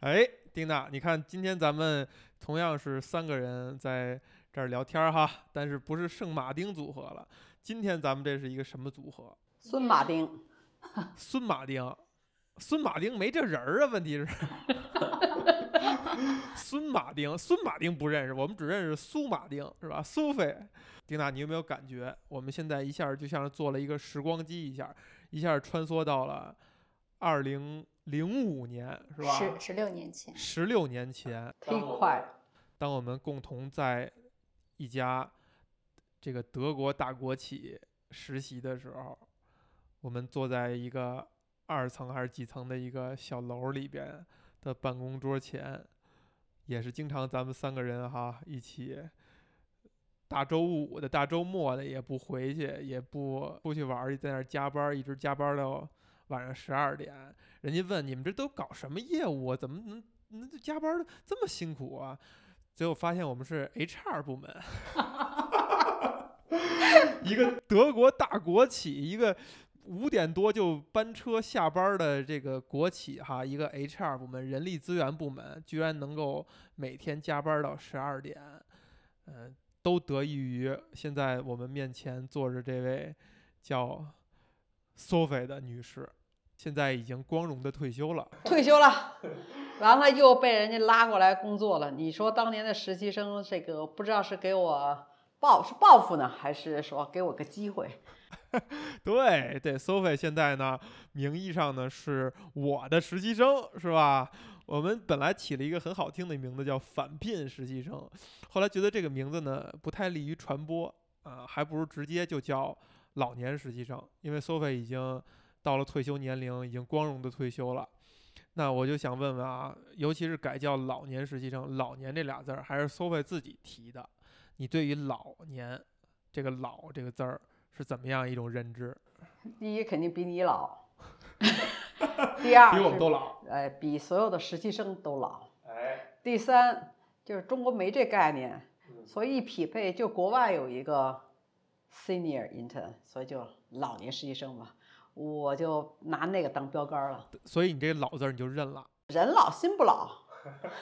哎，丁娜，你看今天咱们同样是三个人在这儿聊天儿哈，但是不是圣马丁组合了？今天咱们这是一个什么组合？孙马丁，孙马丁，孙马丁没这人儿啊？问题是，孙马丁，孙马丁不认识，我们只认识苏马丁，是吧？苏菲，丁娜，你有没有感觉我们现在一下就像是做了一个时光机一下，一下穿梭到了二零零五年，是吧？十十六年前，十六年前，忒快了。当我们共同在一家这个德国大国企实习的时候，我们坐在一个二层还是几层的一个小楼里边的办公桌前，也是经常咱们三个人哈一起。大周五的大周末的也不回去，也不出去玩儿，在那儿加班，一直加班到晚上十二点。人家问你们这都搞什么业务啊？怎么能那加班儿这么辛苦啊？最后发现我们是 HR 部门，一个德国大国企，一个五点多就班车下班的这个国企哈，一个 HR 部门人力资源部门，居然能够每天加班到十二点，嗯、都得益于现在我们面前坐着这位叫 Sophie 的女士，现在已经光荣的退休了。退休了，完了又被人家拉过来工作了。你说当年的实习生，这个不知道是给我报是报复呢，还是说给我个机会？对对，Sophie 现在呢，名义上呢是我的实习生，是吧？我们本来起了一个很好听的名字叫“返聘实习生”，后来觉得这个名字呢不太利于传播，啊、还不如直接就叫“老年实习生”，因为 Sophie 已经到了退休年龄，已经光荣的退休了。那我就想问问啊，尤其是改叫“老年实习生”，“老年”这俩字儿还是 Sophie 自己提的，你对于“老年”这个“老”这个字儿是怎么样一种认知？第一肯定比你老，第二比我们都老。哎比所有的实习生都老。哎，第三就是中国没这概念，嗯所以一匹配就国外有一个 senior intern，所以就老年实习生嘛，我就拿那个当标杆了。所以你这“老”字儿你就认了。人老心不老，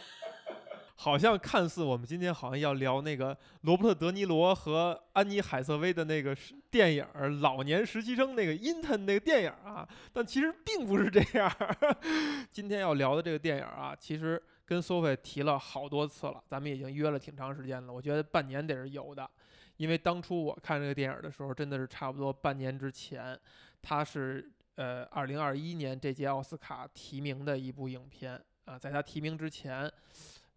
好像看似我们今天好像要聊那个罗伯特·德尼罗和安妮·海瑟薇的那个电影儿《老年实习生》那个 intern 那个电影儿啊，但其实并不是这样。今天要聊的这个电影儿啊，其实跟 Sophie 提了好多次了，咱们已经约了挺长时间了，我觉得半年得是有的。因为当初我看这个电影儿的时候，真的是差不多半年之前，它是呃二零二一年这届奥斯卡提名的一部影片啊、在它提名之前，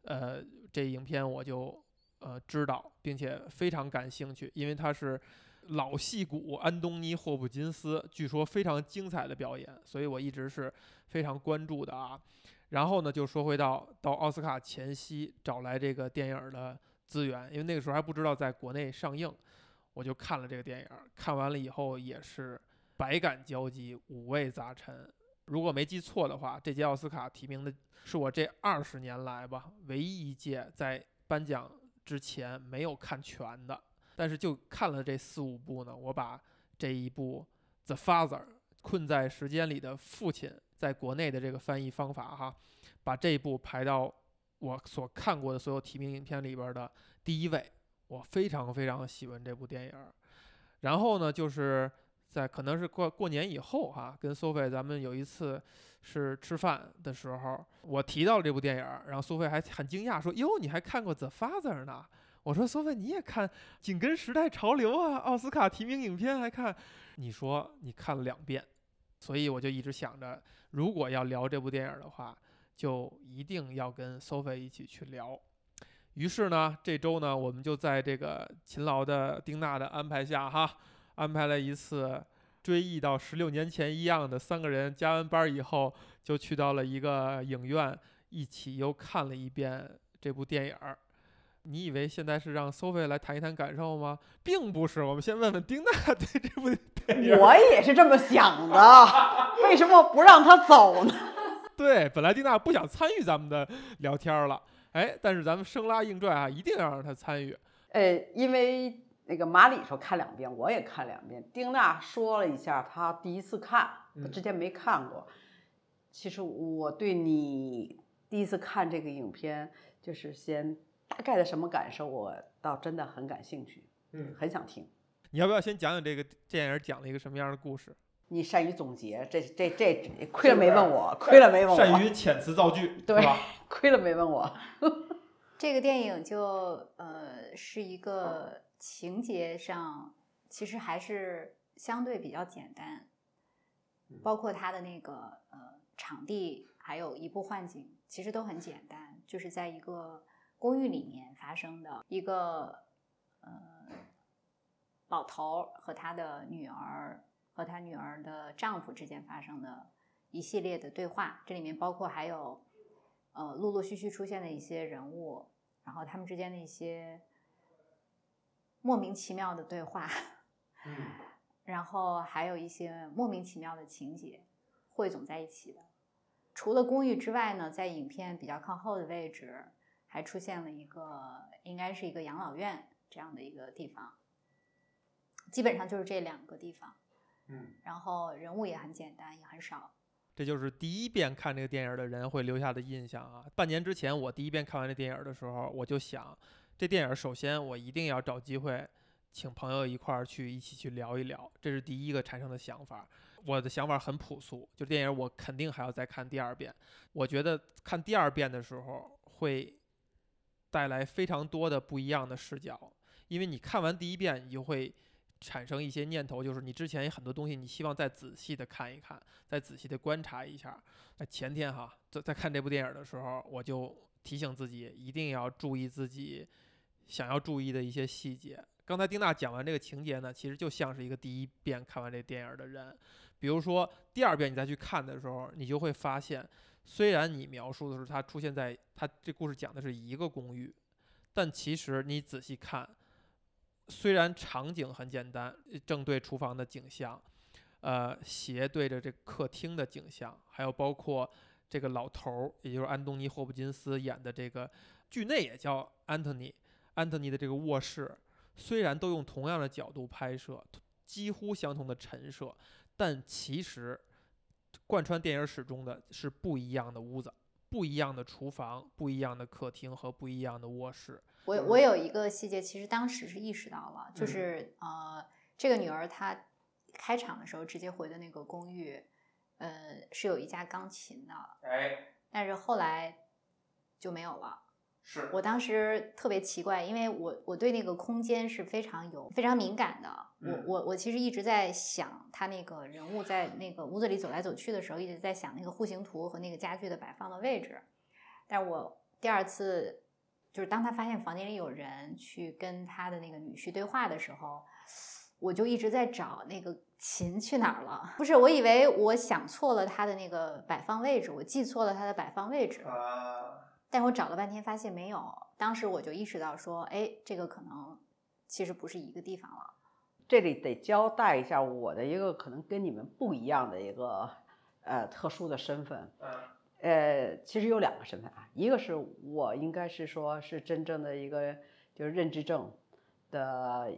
呃，这影片我就呃知道，并且非常感兴趣，因为它是老戏骨安东尼·霍普金斯，据说非常精彩的表演，所以我一直是非常关注的啊。然后呢，就说回到到奥斯卡前夕找来这个电影的资源，因为那个时候还不知道在国内上映，我就看了这个电影，看完了以后也是百感交集，五味杂陈。如果没记错的话，这届奥斯卡提名的是我这二十年来吧唯一一届在颁奖之前没有看全的，但是就看了这四五部呢。我把这一部《The Father》困在时间里的父亲，在国内的这个翻译方法哈，把这一部排到我所看过的所有提名影片里边的第一位。我非常非常喜欢这部电影。然后呢，就是在可能是过过年以后哈、跟 Sophie 咱们有一次是吃饭的时候，我提到了这部电影儿，然后苏菲还很惊讶说：“哟，你还看过《The Father》呢？”我说：“苏菲，你也看，紧跟时代潮流啊！奥斯卡提名影片还看？你说你看了两遍，所以我就一直想着，如果要聊这部电影儿的话，就一定要跟 Sophie 一起去聊。于是呢，这周呢，我们就在这个勤劳的丁娜的安排下哈，安排了一次追忆到十六年前一样的三个人加完班儿以后，就去到了一个影院，一起又看了一遍这部电影儿。你以为现在是让 Sophie 来谈一谈感受吗？并不是，我们先问问丁娜 对这部电影儿。我也是这么想的，为什么不让他走呢？对，本来丁娜不想参与咱们的聊天了，哎，但是咱们生拉硬拽啊，一定要让她参与。呃，因为那个马里说看两遍，我也看两遍。丁娜说了一下，她第一次看，她之前没看过。其实我对你第一次看这个影片，就是先大概的什么感受，我倒真的很感兴趣，嗯，很想听。你要不要先讲讲这个电影讲了一个什么样的故事？你善于总结，这这这亏了没问我，亏了没问我，善于遣词造句，对吧？亏了没问我。这个电影就呃是一个情节上其实还是相对比较简单，包括它的那个呃场地，还有一部幻景，其实都很简单，就是在一个公寓里面发生的一个呃老头儿和他的女儿和他女儿的丈夫之间发生的一系列的对话，这里面包括还有。呃，陆陆续续出现的一些人物，然后他们之间的一些莫名其妙的对话，嗯，然后还有一些莫名其妙的情节汇总在一起的。除了公寓之外呢，在影片比较靠后的位置，还出现了一个应该是一个养老院这样的一个地方。基本上就是这两个地方，嗯，然后人物也很简单，也很少。这就是第一遍看这个电影的人会留下的印象啊！半年之前我第一遍看完这电影的时候，我就想，这电影首先我一定要找机会，请朋友一块儿去一起去聊一聊，这是第一个产生的想法。我的想法很朴素，就电影我肯定还要再看第二遍。我觉得看第二遍的时候会带来非常多的不一样的视角，因为你看完第一遍，你就会。产生一些念头，就是你之前有很多东西，你希望再仔细的看一看，再仔细的观察一下。那前天哈，在在看这部电影的时候，我就提醒自己一定要注意自己想要注意的一些细节。刚才丁娜讲完这个情节呢，其实就像是一个第一遍看完这电影的人。比如说第二遍你再去看的时候，你就会发现，虽然你描述的是他出现在他这故事讲的是一个公寓，但其实你仔细看。虽然场景很简单，正对厨房的景象，呃，斜对着这客厅的景象，还有包括这个老头儿，也就是安东尼·霍普金斯演的这个剧内也叫安东尼，安东尼的这个卧室，虽然都用同样的角度拍摄，几乎相同的陈设，但其实贯穿电影始终的是不一样的屋子，不一样的厨房，不一样的客厅和不一样的卧室。我我有一个细节，其实当时是意识到了，就是呃，这个女儿她开场的时候直接回的那个公寓，呃，是有一架钢琴的，哎，但是后来就没有了。是我当时特别奇怪，因为我我对那个空间是非常有非常敏感的。我我我其实一直在想，他那个人物在那个屋子里走来走去的时候，一直在想那个户型图和那个家具的摆放的位置。但是我第二次。就是当他发现房间里有人去跟他的那个女婿对话的时候，我就一直在找那个琴去哪儿了。不是，我以为我想错了他的那个摆放位置，我记错了他的摆放位置。啊！但我找了半天发现没有。当时我就意识到说，哎，这个可能其实不是一个地方了。这里得交代一下我的一个可能跟你们不一样的一个呃特殊的身份。呃，其实有两个身份啊，一个是我应该是说是真正的一个就是认知症的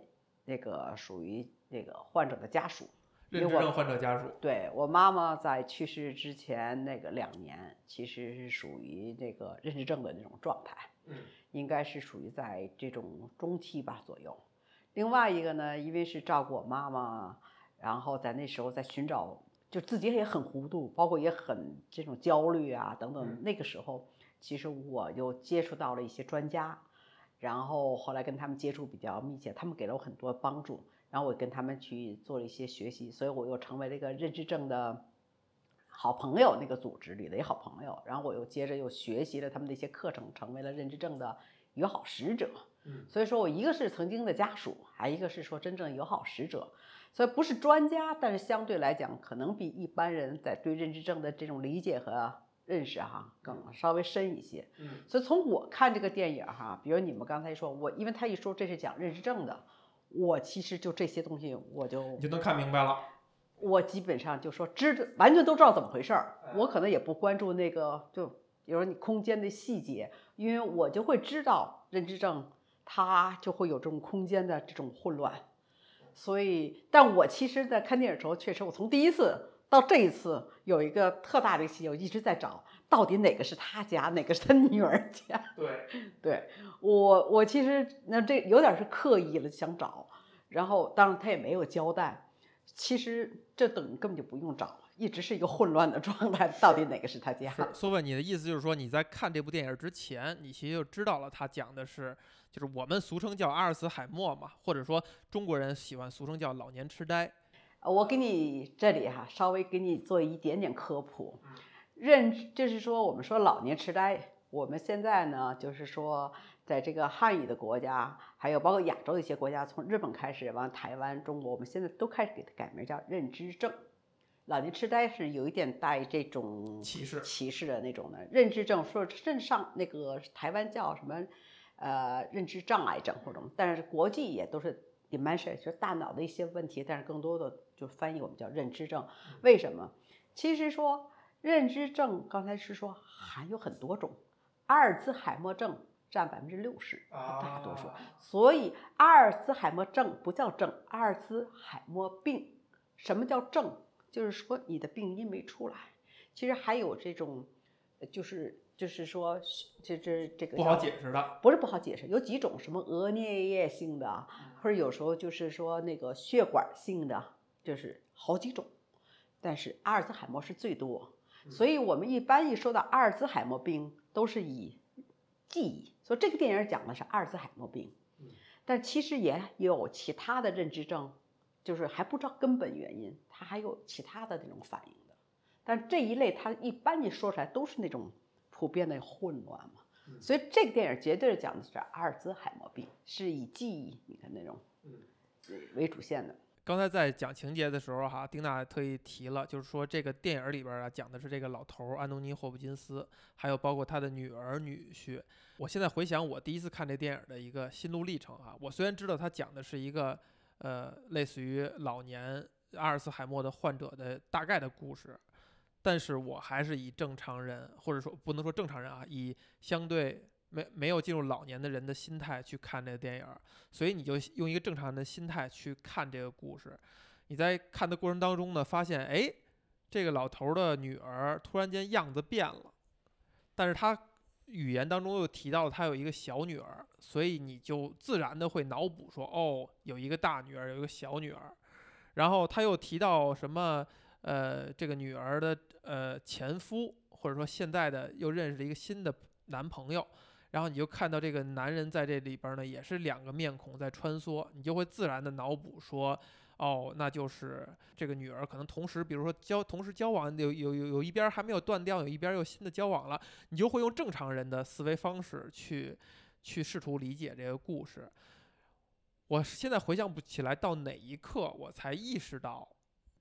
那个属于那个患者的家属，认知症患者家属。对我妈妈在去世之前那个两年，其实是属于这个认知症的那种状态，嗯，应该是属于在这种中期吧左右。另外一个呢，因为是照顾我妈妈，然后在那时候在寻找。就自己也很糊涂，包括也很这种焦虑啊等等。那个时候，其实我又接触到了一些专家，然后后来跟他们接触比较密切，他们给了我很多帮助，然后我跟他们去做了一些学习，所以我又成为了一个认知症的好朋友那个组织里的一好朋友，然后我又接着又学习了他们的一些课程，成为了认知症的友好使者。嗯，所以说我一个是曾经的家属，还一个是说真正友好使者。所以不是专家，但是相对来讲，可能比一般人在对认知症的这种理解和认识哈更稍微深一些。嗯，所以从我看这个电影哈，比如你们刚才说我，因为他一说这是讲认知症的，我其实就这些东西我就你就能看明白了。我基本上就说知完全都知道怎么回事儿，我可能也不关注那个就比如你空间的细节，因为我就会知道认知症它就会有这种空间的这种混乱。所以，但我其实，在看电影的时候，确实，我从第一次到这一次，有一个特大的细节，我一直在找，到底哪个是他家，哪个是他女儿家？对，对我，我其实那这有点是刻意了想找，然后当然他也没有交代。其实这等根本就不用找了，一直是一个混乱的状态，到底哪个是他家？苏问，你的意思就是说你在看这部电影之前，你其实就知道了他讲的是，就是我们俗称叫阿尔茨海默嘛，或者说中国人喜欢俗称叫老年痴呆。我给你这里哈，稍微给你做一点点科普。认就是说，我们说老年痴呆，我们现在呢，就是说，在这个汉语的国家，还有包括亚洲的一些国家，从日本开始，往台湾、中国，我们现在都开始给它改名叫认知症。老年痴呆是有一点带这种歧视歧视的那种的认知症，说甚至上那个台湾叫什么呃认知障碍症或者，但是国际也都是 dementia，就是大脑的一些问题，但是更多的就翻译我们叫认知症。为什么？其实说。认知症刚才是说还有很多种，阿尔兹海默症占百分之六十，大多数。所以阿尔兹海默症不叫症，阿尔兹海默病。什么叫症？就是说你的病因没出来。其实还有这种，就是就是说，这这这个不好解释的，不是不好解释，有几种什么额颞叶性的，或者有时候就是说那个血管性的，就是好几种。但是阿尔兹海默是最多。所以，我们一般一说到阿尔兹海默病，都是以记忆。所以，这个电影讲的是阿尔兹海默病，但其实也有其他的认知症，就是还不知道根本原因，它还有其他的那种反应的。但这一类，它一般你说出来都是那种普遍的混乱嘛。所以，这个电影绝对是讲的是阿尔兹海默病，是以记忆你看那种为主线的。刚才在讲情节的时候，哈，丁娜特意提了，就是说这个电影里边啊，讲的是这个老头安东尼霍普金斯，还有包括他的女儿女婿。我现在回想我第一次看这电影的一个心路历程啊，我虽然知道他讲的是一个呃类似于老年阿尔茨海默的患者的大概的故事，但是我还是以正常人，或者说不能说正常人啊，以相对。没没有进入老年的人的心态去看这个电影，所以你就用一个正常人的心态去看这个故事。你在看的过程当中呢，发现哎，这个老头的女儿突然间样子变了，但是他语言当中又提到了他有一个小女儿，所以你就自然的会脑补说，哦，有一个大女儿，有一个小女儿。然后他又提到什么？呃，这个女儿的呃前夫，或者说现在的又认识了一个新的男朋友。然后你就看到这个男人在这里边呢，也是两个面孔在穿梭，你就会自然的脑补说，哦，那就是这个女儿可能同时，比如说交同时交往，有有有有一边还没有断掉，有一边又新的交往了，你就会用正常人的思维方式去去试图理解这个故事。我现在回想不起来到哪一刻我才意识到，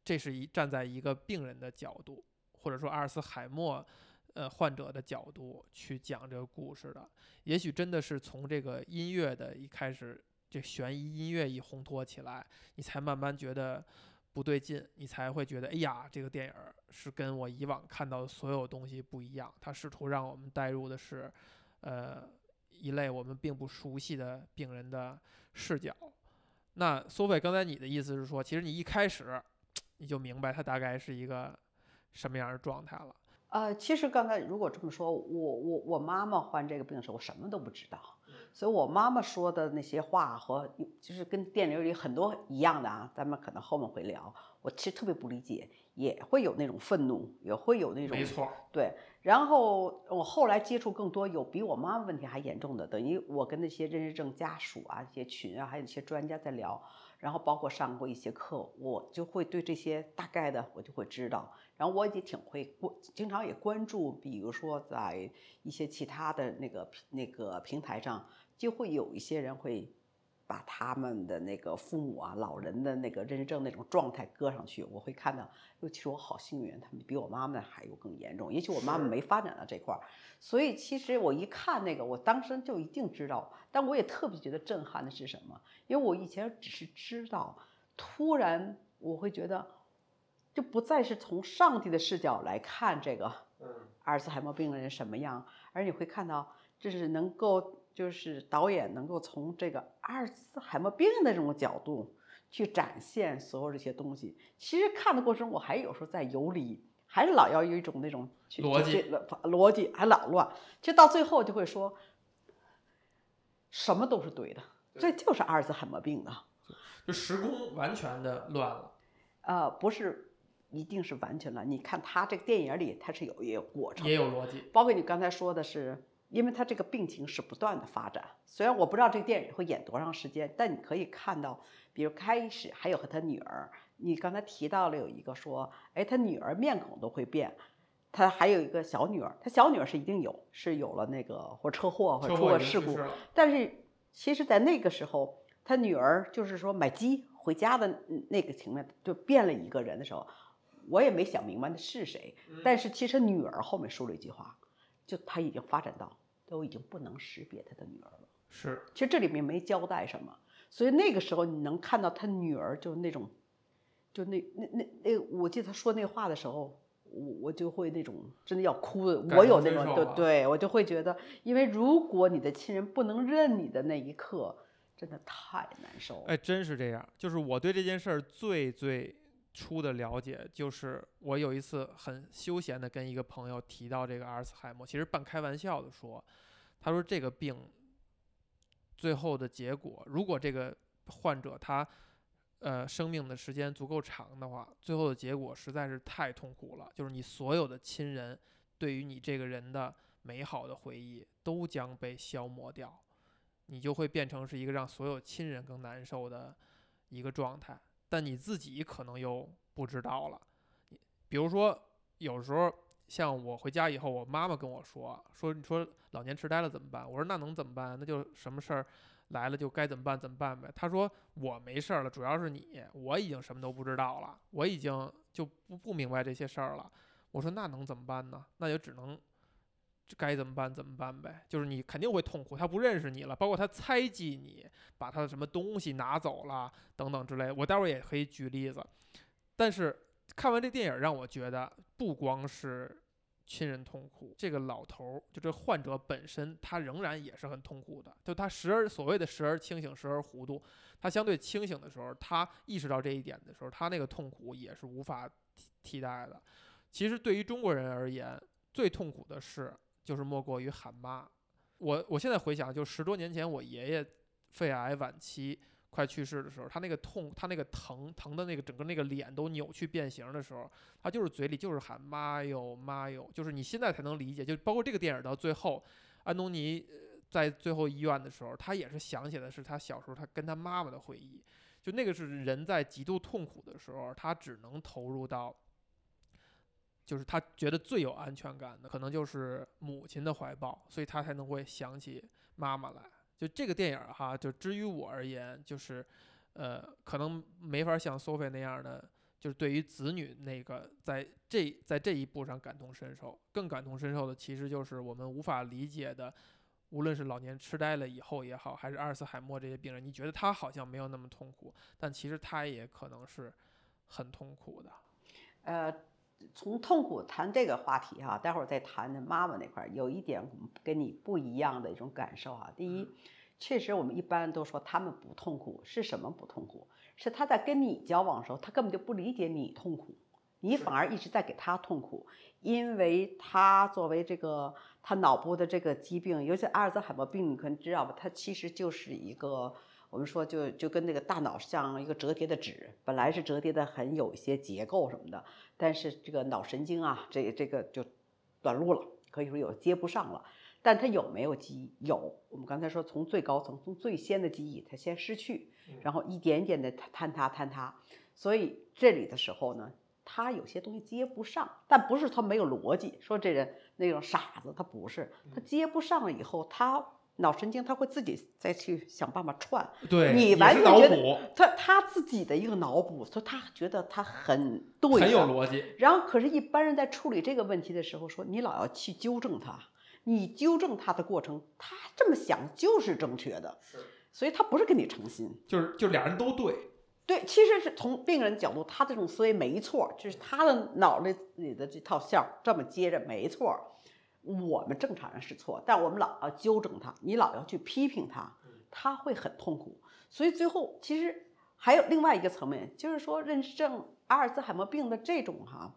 这是一站在一个病人的角度，或者说阿尔茨海默。呃，患者的角度去讲这个故事的，也许真的是从这个音乐的一开始，这悬疑音乐一烘托起来，你才慢慢觉得不对劲，你才会觉得，哎呀，这个电影是跟我以往看到的所有东西不一样。它试图让我们带入的是，呃，一类我们并不熟悉的病人的视角。那苏菲，刚才你的意思是说，其实你一开始 你就明白他大概是一个什么样的状态了。呃，其实刚才如果这么说，我我我妈妈患这个病的时候，我什么都不知道，所以我妈妈说的那些话和就是跟电影里很多一样的啊，咱们可能后面会聊。我其实特别不理解，也会有那种愤怒，也会有那种没错，对。然后我后来接触更多有比我妈妈问题还严重的，等于我跟那些认知症家属啊、一些群啊，还有一些专家在聊。然后包括上过一些课，我就会对这些大概的我就会知道。然后我也挺会关，经常也关注，比如说在一些其他的那个那个平台上，就会有一些人会。把他们的那个父母啊、老人的那个认知症那种状态搁上去，我会看到，尤其是我好幸运，他们比我妈妈还有更严重。也许我妈妈没发展到这块儿，所以其实我一看那个，我当时就一定知道。但我也特别觉得震撼的是什么？因为我以前只是知道，突然我会觉得，就不再是从上帝的视角来看这个阿尔茨海默病人什么样，而你会看到，这是能够。就是导演能够从这个阿尔茨海默病的这种角度去展现所有这些东西。其实看的过程中，我还有时候在游离，还是老要有一种那种逻辑逻辑还老乱，其实到最后就会说，什么都是对的，这就是阿尔茨海默病啊。就时空完全的乱了。呃，不是一定是完全了。你看他这个电影里，他是有也有过程，也有逻辑。包括你刚才说的是，因为他这个病情是不断的发展。虽然我不知道这个电影会演多长时间，但你可以看到，比如开始还有和他女儿，你刚才提到了有一个说，哎，他女儿面孔都会变。他还有一个小女儿，他小女儿是一定有，是有了那个或车祸或者出过事故，但是其实，在那个时候，他女儿就是说买鸡回家的那个情况，就变了一个人的时候，我也没想明白那是谁。但是其实女儿后面说了一句话，就他已经发展到都已经不能识别他的女儿了。是其实这里面没交代什么，所以那个时候你能看到他女儿就那种，就那那那那，我记得他说那话的时候，我我就会那种真的要哭的，我有那种对对，我就会觉得，因为如果你的亲人不能认你的那一刻，真的太难受了。哎，真是这样。就是我对这件事儿最最初的了解，就是我有一次很休闲的跟一个朋友提到这个阿尔茨海默，其实半开玩笑的说，他说这个病最后的结果，如果这个患者他呃生命的时间足够长的话，最后的结果实在是太痛苦了，就是你所有的亲人对于你这个人的美好的回忆都将被消磨掉。你就会变成是一个让所有亲人更难受的一个状态，但你自己可能又不知道了。比如说，有时候像我回家以后，我妈妈跟我说说你说老年痴呆了怎么办？我说那能怎么办？那就什么事儿来了就该怎么办怎么办呗。她说我没事儿了，主要是你，我已经什么都不知道了，我已经就不不明白这些事儿了。我说那能怎么办呢？那就只能该怎么办怎么办呗，就是你肯定会痛苦，他不认识你了，包括他猜忌你，把他的什么东西拿走了等等之类。我待会儿也可以举例子，但是看完这电影让我觉得，不光是亲人痛苦，这个老头儿就这患者本身，他仍然也是很痛苦的。就他时而所谓的时而清醒，时而糊涂，他相对清醒的时候，他意识到这一点的时候，他那个痛苦也是无法替替代的。其实对于中国人而言，最痛苦的是就是莫过于喊妈。我我现在回想，就十多年前我爷爷肺癌晚期快去世的时候，他那个痛，他那个疼疼的那个整个那个脸都扭曲变形的时候，他就是嘴里就是喊妈哟妈哟，就是你现在才能理解，就包括这个电影到最后，安东尼在最后医院的时候，他也是想起的是他小时候他跟他妈妈的回忆，就那个是人在极度痛苦的时候，他只能投入到。就是他觉得最有安全感的，可能就是母亲的怀抱，所以他才能会想起妈妈来。就这个电影哈，就至于我而言，就是，呃，可能没法像 Sophie 那样的，就是对于子女那个在这在这一步上感同身受。更感同身受的，其实就是我们无法理解的，无论是老年痴呆了以后也好，还是阿尔茨海默这些病人，你觉得他好像没有那么痛苦，但其实他也可能是很痛苦的。呃，从痛苦谈这个话题哈、待会儿再谈那妈妈那块儿，有一点跟你不一样的一种感受啊。第一，确实我们一般都说他们不痛苦，是什么不痛苦？是他在跟你交往的时候，他根本就不理解你痛苦，你反而一直在给他痛苦，因为他作为这个他脑部的这个疾病，尤其阿尔兹海默病，你可能知道吧？他其实就是一个。我们说就就跟那个大脑像一个折叠的纸，本来是折叠的很有一些结构什么的，但是这个脑神经啊，这这个就短路了，可以说有接不上了。但它有没有记忆？有。我们刚才说，从最高层，从最先的记忆，它先失去，然后一点点的坍塌坍塌。所以这里的时候呢，他有些东西接不上，但不是他没有逻辑。说这人那种傻子，他不是，他接不上了以后，他脑神经它会自己再去想办法串。对，你完全觉得补，他他自己的一个脑补，所以他觉得他很对，很有。逻辑。然后，可是，一般人在处理这个问题的时候，说你老要去纠正他，你纠正他的过程，他这么想就是正确的，所以他不是跟你诚心。就是就俩人都对，对，其实是从病人角度，他这种思维没错，就是他的脑袋里的这套线儿这么接着没错。我们正常人是错，但我们老要纠正他，你老要去批评他，他会很痛苦。所以最后其实还有另外一个层面，就是说认知症、阿尔兹海默病的这种哈，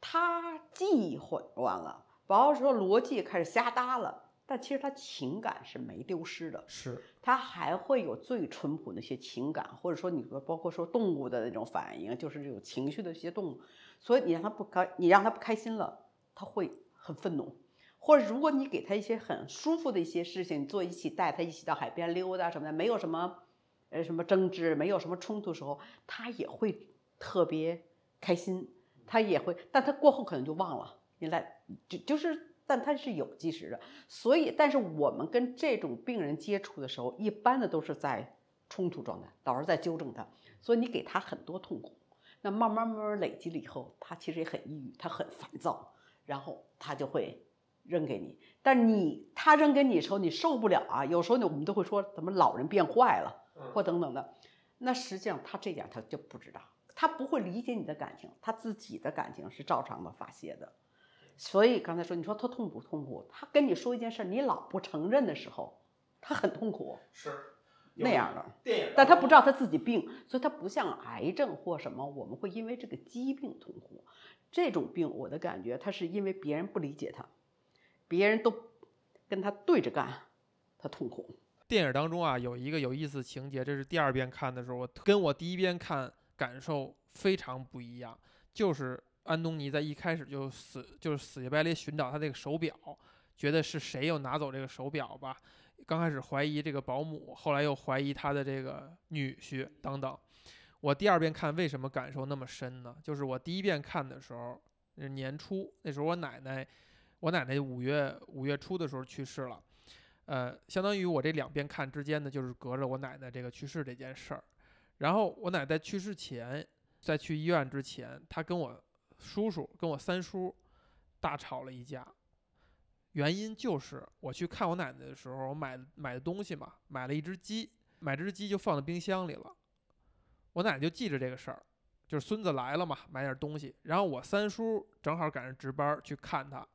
他记忆混乱了，包括说逻辑开始瞎搭了，但其实他情感是没丢失的，是他还会有最淳朴的一些情感，或者说你说包括说动物的那种反应，就是这种情绪的一些动物。所以你让他不开，你让他不开心了，他会很愤怒。或者如果你给他一些很舒服的一些事情做，一起带他一起到海边溜达什么的，没有什么呃什么争执，没有什么冲突时候，他也会特别开心，他也会，但他过后可能就忘了。你来就就是，但他是有计时的。所以，但是我们跟这种病人接触的时候，一般的都是在冲突状态，老是在纠正他，所以你给他很多痛苦。那慢慢慢慢累积了以后，他其实也很抑郁，他很烦躁，然后他就会扔给你。但你他扔给你的时候，你受不了啊。有时候呢，我们都会说怎么老人变坏了，或等等的。那实际上他这点他就不知道，他不会理解你的感情，他自己的感情是照常的发泄的。所以刚才说，你说他痛不痛苦？他跟你说一件事，你老不承认的时候，他很痛苦。是。那样的电影，但他不知道他自己病，所以他不像癌症或什么，我们会因为这个疾病痛苦。这种病，我的感觉，他是因为别人不理解他，别人都跟他对着干，他痛苦。电影当中啊，有一个有意思情节，这是第二遍看的时候，我跟我第一遍看感受非常不一样。就是安东尼在一开始就死，就是死乞白赖寻找他这个手表，觉得是谁又拿走这个手表吧。刚开始怀疑这个保姆，后来又怀疑他的这个女婿等等。我第二遍看为什么感受那么深呢？就是我第一遍看的时候，年初那时候我奶奶，我奶奶五月五月初的时候去世了，呃，相当于我这两边看之间呢，就是隔着我奶奶这个去世这件事儿。然后我奶奶去世前，在去医院之前，她跟我叔叔跟我三叔大吵了一架。原因就是我去看我奶奶的时候，我买买的东西嘛，买了一只鸡，买只鸡就放在冰箱里了。我奶奶就记着这个事儿，就是孙子来了嘛，买点东西。然后我三叔正好赶上值班去看他，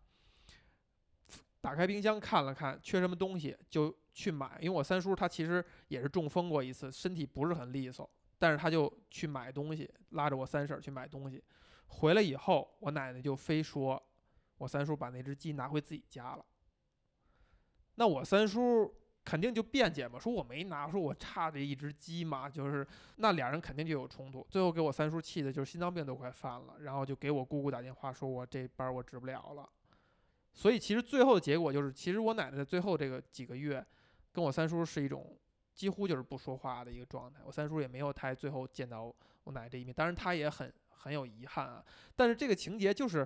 打开冰箱看了看，缺什么东西就去买。因为我三叔他其实也是中风过一次，身体不是很利索，但是他就去买东西，拉着我三婶去买东西。回来以后，我奶奶就非说。我三叔把那只鸡拿回自己家了，那我三叔肯定就辩解嘛，说我没拿，说我差这一只鸡嘛，就是那俩人肯定就有冲突，最后给我三叔气的就是心脏病都快犯了，然后就给我姑姑打电话说，我这班我值不了了。所以其实最后的结果就是，其实我奶奶在最后这个几个月，跟我三叔是一种几乎就是不说话的一个状态，我三叔也没有太最后见到我奶奶这一面，当然他也很很有遗憾啊，但是这个情节就是。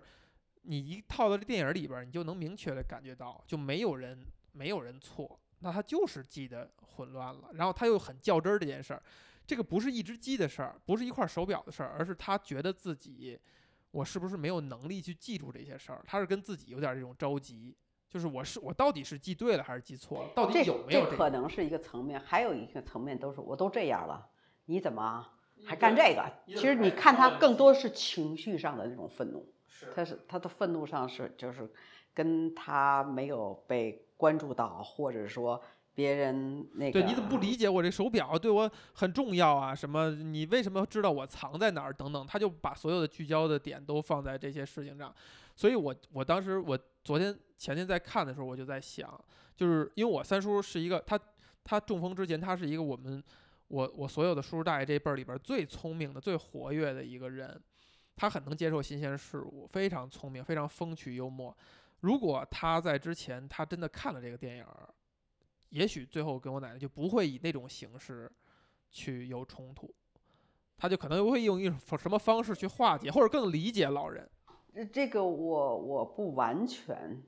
你一套到这电影里边，你就能明确的感觉到，就没有人没有人错，那他就是记得混乱了，然后他又很较真儿这件事儿，这个不是一只鸡的事儿，不是一块手表的事儿，而是他觉得自己，我是不是没有能力去记住这些事儿？他是跟自己有点这种着急，就是我是我到底是记对了还是记错了？到底有没有？这可能是一个层面，还有一个层面都是我都这样了，你怎么还干这个？其实你看他更多是情绪上的那种愤怒。是他是他的愤怒上是就是跟他没有被关注到，或者说别人那个对你怎么不理解我这手表对我很重要啊？什么你为什么知道我藏在哪儿等等？他就把所有的聚焦的点都放在这些事情上。所以我我当时我昨天前天在看的时候，我就在想，就是因为我三叔是一个他他中风之前他是一个我们我我所有的叔叔大爷这辈儿里边最聪明的最活跃的一个人。他很能接受新鲜事物，非常聪明，非常风趣幽默。如果他在之前他真的看了这个电影，也许最后跟我奶奶就不会以那种形式去有冲突，他就可能会用一种什么方式去化解，或者更理解老人。这个我我不完全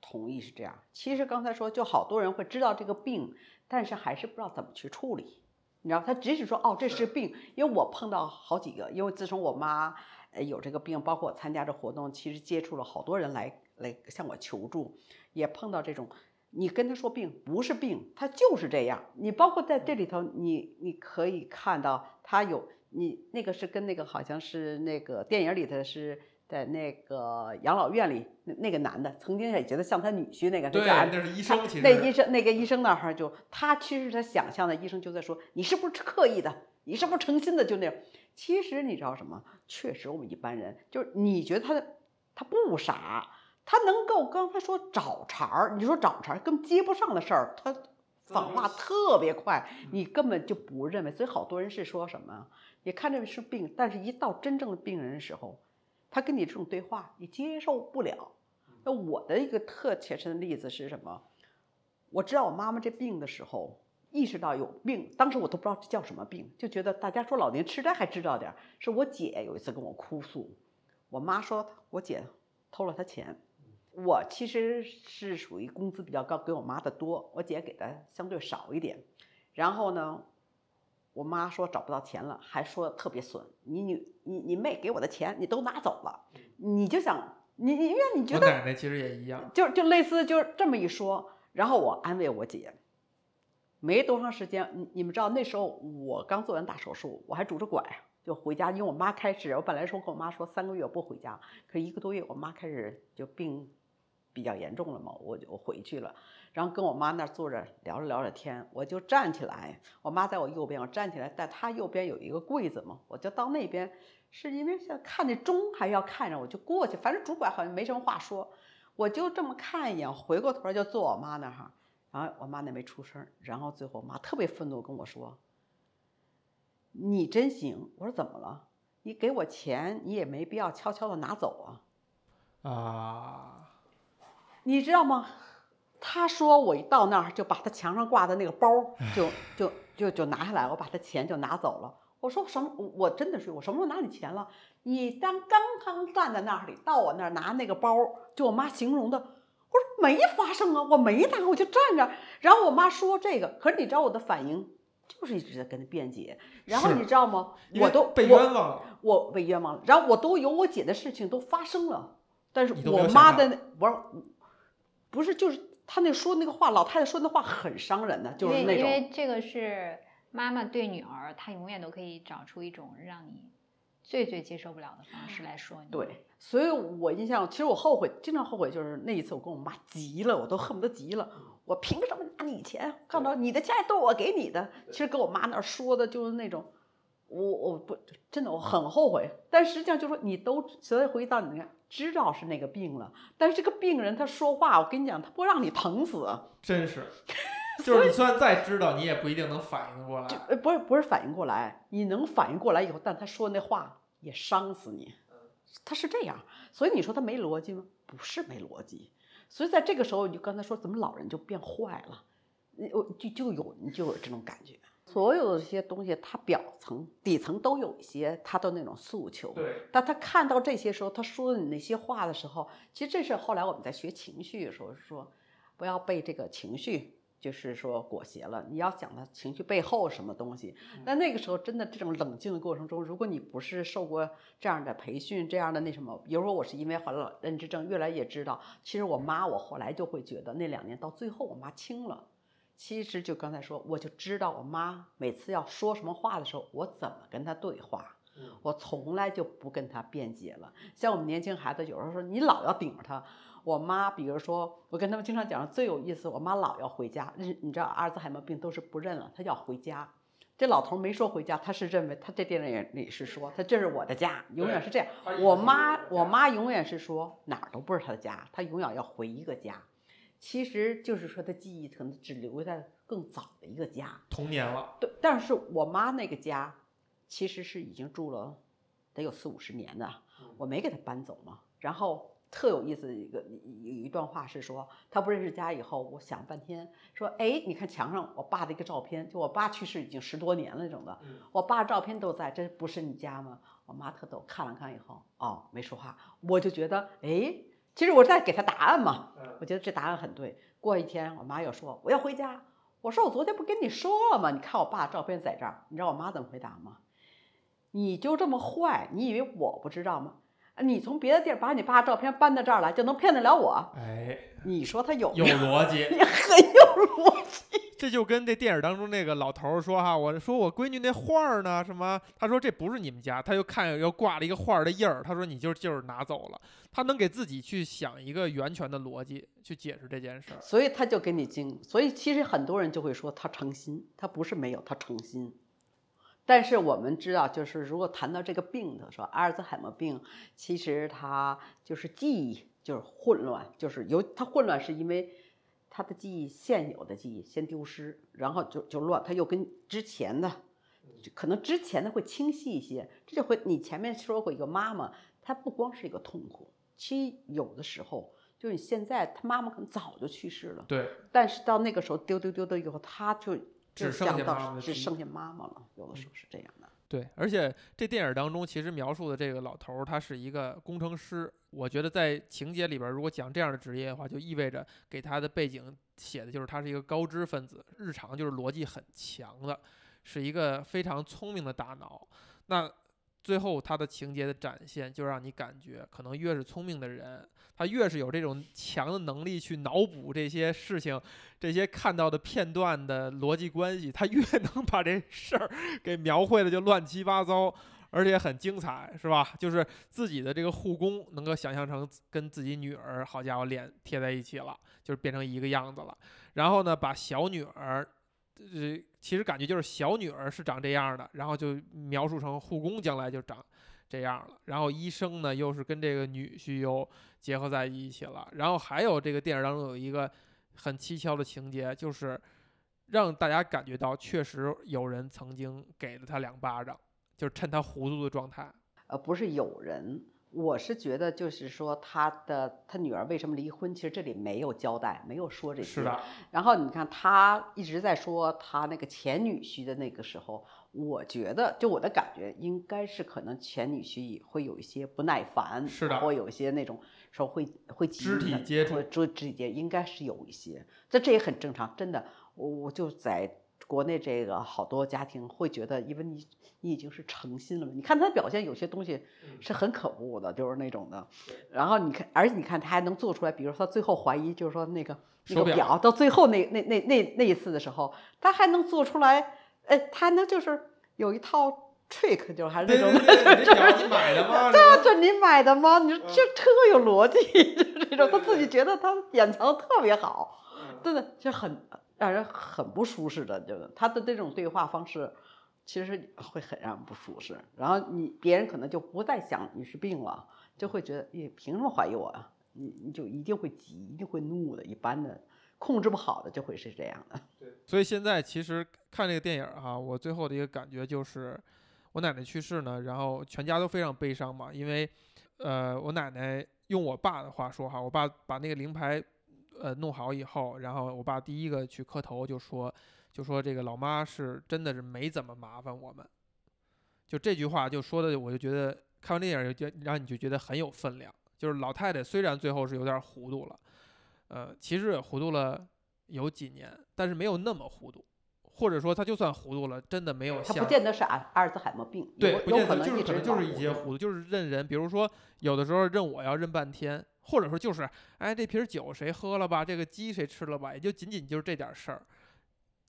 同意是这样。其实刚才说，就好多人会知道这个病，但是还是不知道怎么去处理。你知道，他只许说哦，这是病，因为我碰到好几个，因为自从我妈呃有这个病，包括我参加这活动，其实接触了好多人来来向我求助，也碰到这种，你跟他说病不是病，他就是这样。你包括在这里头，你你可以看到他有你那个是跟那个好像是那个电影里头是。在那个养老院里，那那个男的曾经也觉得像他女婿那个，对，那是医生。那医生那个医生那儿就他其实他想象的医生就在说你是不是刻意的，你是不是诚心的就那样。其实你知道什么？确实我们一般人就是你觉得他的他不傻，他能够刚才说找茬儿，你说找茬儿跟接不上的事儿，他反话特别快，你根本就不认为。所以好多人是说什么？也看这是病，但是一到真正的病人的时候，他跟你这种对话，你接受不了。那我的一个特切身的例子是什么？我知道我妈妈这病的时候，意识到有病，当时我都不知道这叫什么病，就觉得大家说老年痴呆还知道点儿。是我姐有一次跟我哭诉，我妈说我姐偷了她钱。我其实是属于工资比较高，给我妈的多，我姐给的相对少一点。然后呢，我妈说找不到钱了，还说特别损，你女你你妹给我的钱你都拿走了，你就想你你因为你觉得我奶奶其实也一样，就就类似就是这么一说，然后我安慰我姐，没多长时间，你你们知道那时候我刚做完大手术，我还拄着拐就回家，因为我妈开始，我本来说跟我妈说三个月我不回家，可一个多月我妈开始就病比较严重了嘛，我就回去了，然后跟我妈那儿坐着聊着聊着天，我就站起来，我妈在我右边，我站起来，在她右边有一个柜子嘛，我就到那边，是因为想看那钟还要看着，我就过去，反正主管好像没什么话说。我就这么看一眼，回过头就坐我妈那儿，然后我妈那没出声，然后最后我妈特别愤怒跟我说：“你真行！”我说：“怎么了？你给我钱，你也没必要悄悄的拿走啊，啊，你知道吗？”他说我一到那儿就把他墙上挂的那个包就就就就拿下来，我把他钱就拿走了。我说什么？我真的是我什么时候拿你钱了？你当刚刚站在那里，到我那儿拿那个包，就我妈形容的，我说没发生啊，我没拿，我就站着。然后我妈说这个，可是你知道我的反应就是一直在跟她辩解。然后你知道吗？我都被我冤枉了，我被冤枉了，然后我都有我姐的事情都发生了，但是我妈的那不是不是就是他那说那个话，老太太说那话很伤人的，就是因为因为这个是妈妈对女儿，她永远都可以找出一种让你最最接受不了的方式来说你。对，所以我印象，其实我后悔，经常后悔，就是那一次我跟我妈急了，我都恨不得急了，我凭什么拿你钱？看到你的家都是我给你的，其实跟我妈那儿说的就是那种，我我不真的我很后悔，但实际上就说你都，所以回到你看知道是那个病了，但是这个病人他说话，我跟你讲，他不让你疼死，真是，就是你虽然再知道，你也不一定能反应过来。不是不是反应过来，你能反应过来以后，但他说那话也伤死你，他是这样，所以你说他没逻辑吗？不是没逻辑，所以在这个时候，你就刚才说怎么老人就变坏了，你我就就有你就有这种感觉。所有的这些东西，它表层、底层都有一些他的那种诉求。对，但他看到这些时候，他说你那些话的时候，其实这是后来我们在学情绪的时候说，不要被这个情绪就是说裹挟了，你要想他情绪背后什么东西。那那个时候真的这种冷静的过程中，如果你不是受过这样的培训，这样的那什么，比如说我是因为患了认知症，越来越知道，其实我妈我后来就会觉得那两年到最后我妈轻了。其实就刚才说，我就知道我妈每次要说什么话的时候，我怎么跟她对话。我从来就不跟她辩解了。像我们年轻孩子，有时候说你老要顶着她。我妈，比如说，我跟他们经常讲最有意思，我妈老要回家。认你知道阿尔兹海默病都是不认了，她要回家。这老头没说回家，他是认为他这电影里是说他这是我的家，永远是这样。我妈，我妈永远是说哪儿都不是她的家，她永远要回一个家。其实就是说，他记忆可能只留在更早的一个家。童年了，对，但是我妈那个家，其实是已经住了得有四五十年的，我没给她搬走嘛。然后特有意思的一个有一段话是说，他不认识家以后，我想半天，说，哎，你看墙上我爸的一个照片，就我爸去世已经十多年了那种的，我爸照片都在，这不是你家吗？我妈特逗，看了看以后，哦，没说话，我就觉得，哎，其实我在给他答案嘛，我觉得这答案很对。过一天，我妈又说我要回家，我说我昨天不跟你说了吗？你看我爸照片在这儿，你知道我妈怎么回答吗？你就这么坏，你以为我不知道吗？啊你从别的地儿把你爸照片搬到这儿来，就能骗得了我？哎，你说他有有？逻辑。你很有逻辑。这就跟这电影当中那个老头说哈，我说我闺女那画儿呢？什么？他说这不是你们家，他又看又挂了一个画儿的印儿，他说你就就是拿走了。他能给自己去想一个源泉的逻辑去解释这件事儿。所以他就给你精，所以其实很多人就会说他诚心，他不是没有，他诚心。但是我们知道，就是如果谈到这个病的时候，阿尔兹海默病，其实它就是记忆就是混乱，就是有它混乱是因为他的记忆现有的记忆先丢失，然后就就乱，他又跟之前的，可能之前的会清晰一些，这就会你前面说过一个妈妈，她不光是一个痛苦，其实有的时候就是你现在他妈妈可能早就去世了，对，但是到那个时候丢丢丢丢以后，他就只剩下妈妈只剩下妈妈了，有的时候是这样的。对，而且这电影当中其实描述的这个老头儿，他是一个工程师。我觉得在情节里边，如果讲这样的职业的话，就意味着给他的背景写的就是他是一个高知分子，日常就是逻辑很强的，是一个非常聪明的大脑。那最后他的情节的展现，就让你感觉，可能越是聪明的人，他越是有这种强的能力去脑补这些事情，这些看到的片段的逻辑关系，他越 能把这事儿给描绘的就乱七八糟，而且很精彩，是吧？就是自己的这个护工能够想象成跟自己女儿，好家伙，脸贴在一起了，就是变成一个样子了。然后呢，把小女儿，呃，其实感觉就是小女儿是长这样的，然后就描述成护工将来就长这样了。然后医生呢，又是跟这个女婿又结合在一起了。然后还有这个电影当中有一个很蹊跷的情节，就是让大家感觉到确实有人曾经给了他两巴掌，就是趁他糊涂的状态。呃，不是有人，我是觉得就是说他的他女儿为什么离婚，其实这里没有交代，没有说这些。是的，然后你看他一直在说他那个前女婿的那个时候，我觉得就我的感觉应该是可能前女婿也会有一些不耐烦，是的或有一些那种说会会肢体接触会肢肢体接应该是有一些，这这也很正常，真的，我我就在。国内这个好多家庭会觉得，因为你你已经是诚心了嘛，你看他表现有些东西嗯是很可恶的，就是那种的。然后你看，而且你看他还能做出来，比如说他最后怀疑，就是说那个那个表到最后那那那那那一次的时候，他还能做出来，哎，他还能就是有一套 trick，就是还是那种的，对，这表你买的吗？对啊，这你买的吗？你说嗯这特有逻辑，就是这种，他自己觉得他掩藏的特别好，真的就很让人很不舒适的，就是他的这种对话方式，其实会很让人不舒适。然后你别人可能就不再想你是病了，就会觉得，你凭什么怀疑我呀？你你就一定会急，一定会怒的，一般的控制不好的就会是这样的。对所以现在其实看这个电影哈，我最后的一个感觉就是，我奶奶去世呢，然后全家都非常悲伤嘛，因为，呃，我奶奶用我爸的话说哈，我爸把那个灵牌，呃，弄好以后，然后我爸第一个去磕头就说，就说这个老妈是真的是没怎么麻烦我们，就这句话就说的，我就觉得看完电影儿就觉让你就觉得很有分量，就是老太太虽然最后是有点儿糊涂了，呃，其实也糊涂了。有几年，但是没有那么糊涂，或者说他就算糊涂了，真的没有他像不见得是阿阿尔兹海默病，对，就是可能就是一些糊涂，就是认人，比如说有的时候认我要认半天，或者说就是哎这瓶酒谁喝了吧，这个鸡谁吃了吧，也就仅仅就是这点事儿，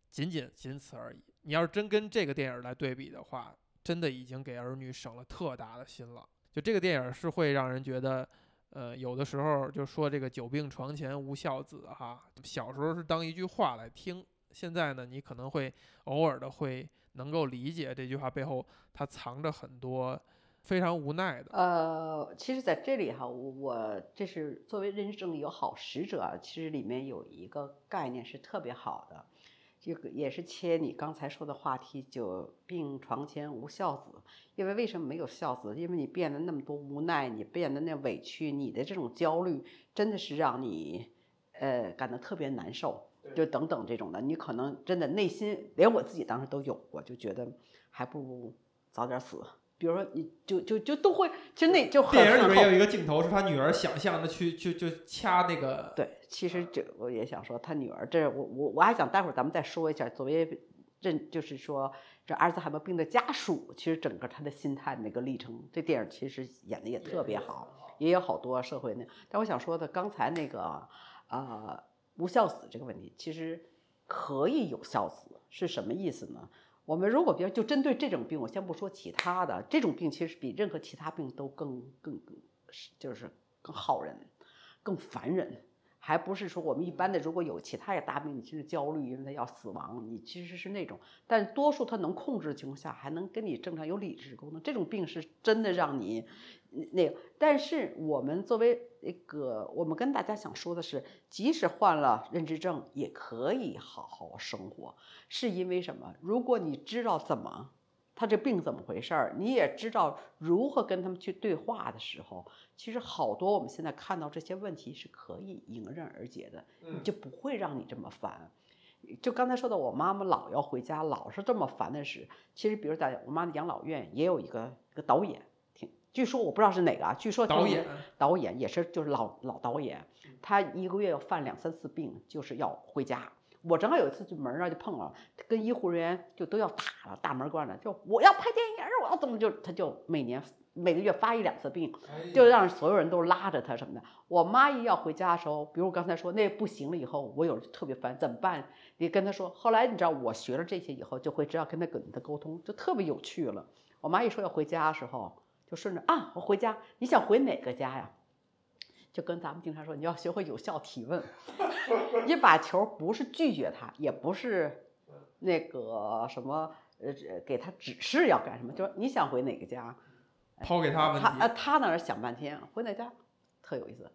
仅仅仅此而已。你要是真跟这个电影来对比的话，真的已经给儿女省了特大的心了。就这个电影是会让人觉得。呃，有的时候就说这个“久病床前无孝子”哈，小时候是当一句话来听，现在呢，你可能会偶尔的会能够理解这句话背后它藏着很多非常无奈的。呃，其实在这里哈，我我这是作为人生有好使者啊，其实里面有一个概念是特别好的，这个也是切你刚才说的话题，就病床前无孝子。因为为什么没有孝子？因为你变得那么多无奈，你变得那委屈，你的这种焦虑，真的是让你呃感到特别难受，就等等这种的，你可能真的内心，连我自己当时都有过，就觉得还不如早点死。比如说，你就就就都会，其实那就很电影里很后面有一个镜头是他女儿想象的去去就掐那个，对，其实这我也想说，他女儿这我我我还想待会儿咱们再说一下，作为认就是说这阿尔兹海默病的家属，其实整个他的心态那个历程，这电影其实演的也特别好，也有好多社会那。但我想说的，刚才那个呃无孝子这个问题，其实可以有孝子是什么意思呢？我们如果比如就针对这种病，我先不说其他的，这种病其实比任何其他病都更更更就是更耗人，更烦人。还不是说我们一般的如果有其他的大病，你其实焦虑，因为他要死亡，你其实是那种，但多数他能控制的情况下，还能跟你正常有理智沟通，这种病是真的让你那个。但是我们作为那个，我们跟大家想说的是，即使患了认知症，也可以好好生活，是因为什么？如果你知道怎么。他这病怎么回事儿？你也知道如何跟他们去对话的时候，其实好多我们现在看到这些问题是可以迎刃而解的，就不会让你这么烦。就刚才说的，我妈妈老要回家，老是这么烦的事。其实，比如在我妈的养老院也有一个一个导演，听据说我不知道是哪个啊，据说导演导演也是就是老老导演，他一个月要犯两三次病，就是要回家。我正好有一次就门儿就碰了，跟医护人员就都要打了，大门关着，就我要拍电影，我要怎么就他就每年每个月发一两次病，就让所有人都拉着他什么的。我妈一要回家的时候，比如我刚才说那不行了以后，我有特别烦，怎么办？你跟他说。后来你知道我学了这些以后，就会知道跟他跟他沟通，就特别有趣了。我妈一说要回家的时候，就顺着啊，我回家，你想回哪个家呀？就跟咱们经常说，你要学会有效提问。你把球不是拒绝他，也不是那个什么呃，给他指示要干什么，就是你想回哪个家，抛给他问题。他呃，他那儿想半天，回哪家，特有意思。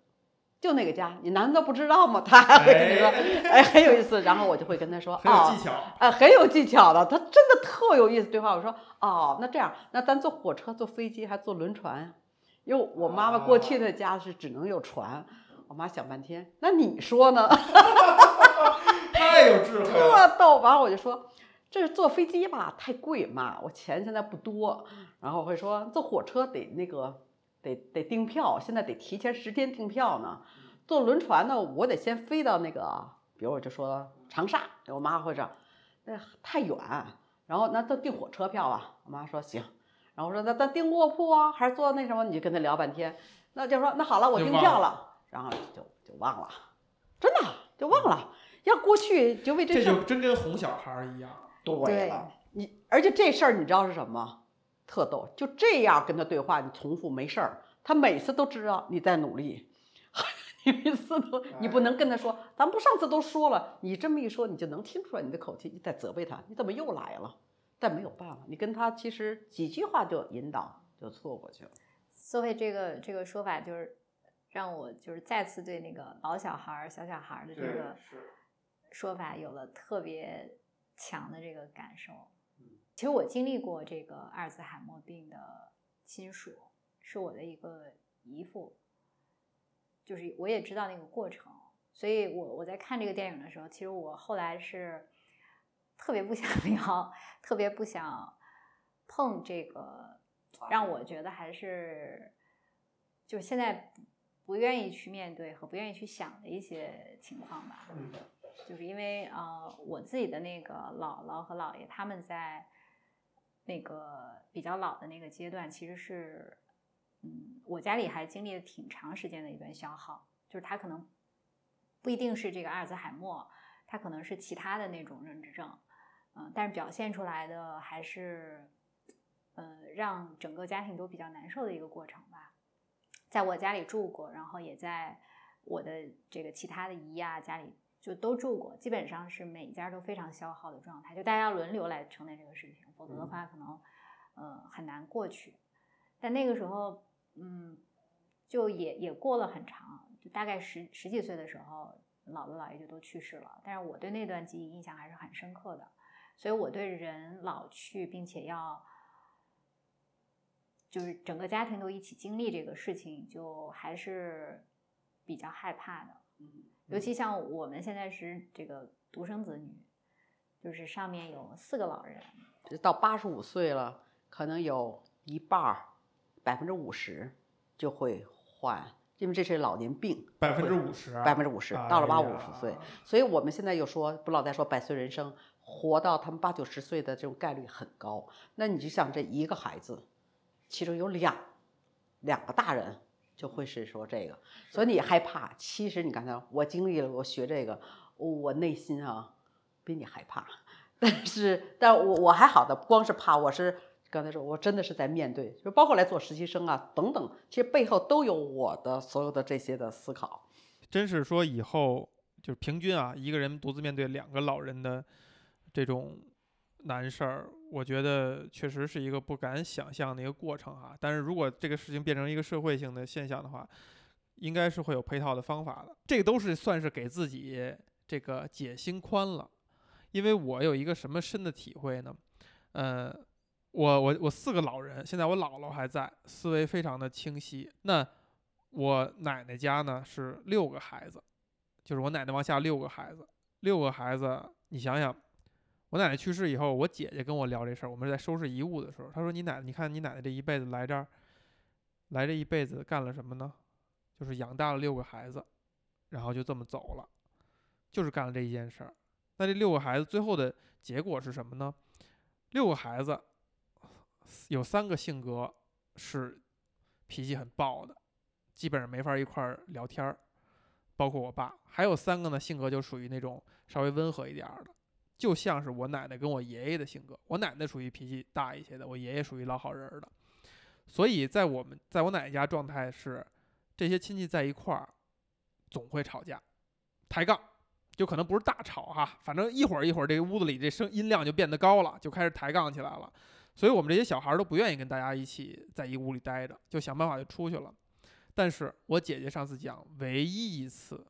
就那个家，你难道不知道吗？他还会跟你说，哎，很有意思。然后我就会跟他说，很有技巧，哎，很有技巧的。他真的特有意思对话。我说，哦，那这样，那咱坐火车、坐飞机还坐轮船？因为我妈妈过去的家是只能有船，我妈想半天，那你说呢？太有智慧了，特逗。完了我就说，这是坐飞机吧，太贵嘛，我钱现在不多。然后我会说，坐火车得那个得得订票，现在得提前十天订票呢。坐轮船呢，我得先飞到那个，比如我就说长沙，我妈会说，那太远。然后那就订火车票吧，我妈说行。然后我说那咱订卧铺啊，还是坐那什么？你就跟他聊半天，那就说那好了，我订票了，然后就就忘了，真的就忘了。要过去就为这事，这就真跟哄小孩一样。对了，你而且这事儿你知道是什么？特逗，就这样跟他对话，你重复没事儿，他每次都知道你在努力。你每次都你不能跟他说，咱不上次都说了，你这么一说，你就能听出来你的口气，你在责备他，你怎么又来了？但没有办法，你跟他其实几句话就引导就错过去了。所以这个这个说法就是让我就是再次对那个老小孩儿、小小孩儿的这个说法有了特别强的这个感受。其实我经历过这个阿尔兹海默病的亲属，是我的一个姨父，就是我也知道那个过程。所以我我在看这个电影的时候，其实我后来是。特别不想聊，特别不想碰这个，让我觉得还是就是现在不愿意去面对和不愿意去想的一些情况吧。就是因为呃，我自己的那个姥姥和姥爷他们在那个比较老的那个阶段，其实是嗯，我家里还经历了挺长时间的一段消耗，就是他可能不一定是这个阿尔兹海默，他可能是其他的那种认知症。嗯，但是表现出来的还是，呃，让整个家庭都比较难受的一个过程吧。在我家里住过，然后也在我的这个其他的姨啊家里就都住过，基本上是每家都非常消耗的状态，就大家轮流来承担这个事情，否则的话可能，呃，很难过去。但那个时候，嗯，就也也过了很长，就大概十十几岁的时候，姥姥姥爷就都去世了，但是我对那段记忆印象还是很深刻的。所以我对人老去，并且要就是整个家庭都一起经历这个事情，就还是比较害怕的。嗯，尤其像我们现在是这个独生子女，就是上面有四个老人，到八十五岁了，可能有一半儿，百分之五十就会患，因为这是老年病。百分之五十，百分之五十，到了八五十岁，所以我们现在又说，不老在说百岁人生。活到他们八九十岁的这种概率很高，那你就想这一个孩子，其中有两两个大人就会是说这个，所以你害怕。其实你刚才我经历了，我学这个，我内心啊比你害怕，但是但我我还好的，不光是怕，我是刚才说我真的是在面对，就包括来做实习生啊等等，其实背后都有我的所有的这些的思考。真是说以后就是平均啊，一个人独自面对两个老人的这种难事儿，我觉得确实是一个不敢想象的一个过程哈。但是如果这个事情变成一个社会性的现象的话，应该是会有配套的方法的。这个都是算是给自己这个解心宽了，因为我有一个什么深的体会呢？呃，我我我四个老人，现在我姥姥还在，思维非常的清晰。那我奶奶家呢是六个孩子，就是我奶奶往下六个孩子，六个孩子，你想想，我奶奶去世以后，我姐姐跟我聊这事儿，我们在收拾遗物的时候，她说：“你奶奶，你看你奶奶这一辈子来这儿，来这一辈子干了什么呢？就是养大了六个孩子，然后就这么走了，就是干了这一件事儿。那这六个孩子最后的结果是什么呢？六个孩子有三个性格是脾气很暴的。”基本上没法一块儿聊天儿，包括我爸，还有三个呢，性格就属于那种稍微温和一点儿的，就像是我奶奶跟我爷爷的性格。我奶奶属于脾气大一些的，我爷爷属于老好人儿的。所以在我们在我奶奶家状态是，这些亲戚在一块儿总会吵架、抬杠，就可能不是大吵哈，反正一会儿一会儿这个屋子里这声音量就变得高了，就开始抬杠起来了。所以我们这些小孩儿都不愿意跟大家一起在一屋里待着，就想办法就出去了。但是我姐姐上次讲，唯一一次，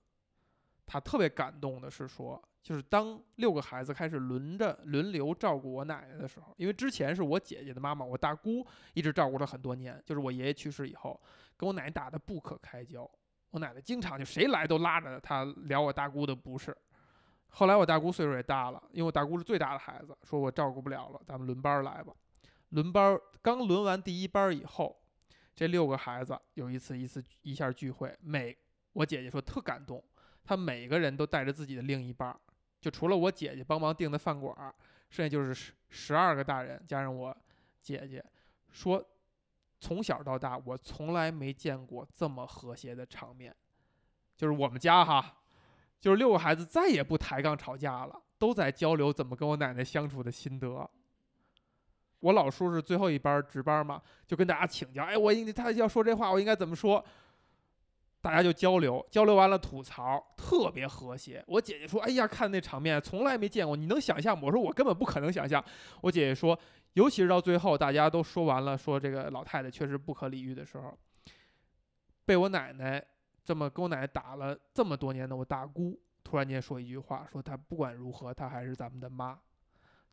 她特别感动的是说，就是当六个孩子开始轮着轮流照顾我奶奶的时候，因为之前是我姐姐的妈妈，我大姑一直照顾她很多年，就是我爷爷去世以后，跟我奶奶打得不可开交，我奶奶经常就谁来都拉着她聊我大姑的不是。后来我大姑岁数也大了，因为我大姑是最大的孩子，说我照顾不了了，咱们轮班来吧。轮班刚轮完第一班以后。这六个孩子有一次一次一下聚会，每我姐姐说特感动，她每个人都带着自己的另一半，就除了我姐姐帮忙订的饭馆，剩下就是十十二个大人加上我姐姐，说从小到大我从来没见过这么和谐的场面，就是我们家哈，就是六个孩子再也不抬杠吵架了，都在交流怎么跟我奶奶相处的心得。我老叔是最后一班值班嘛，就跟大家请教，哎，我应他要说这话，我应该怎么说？大家就交流，交流完了吐槽，特别和谐。我姐姐说，哎呀，看那场面从来没见过，你能想象吗？我说我根本不可能想象。我姐姐说，尤其是到最后大家都说完了，说这个老太太确实不可理喻的时候，被我奶奶这么跟我奶奶打了这么多年的我大姑，突然间说一句话，说她不管如何，她还是咱们的妈，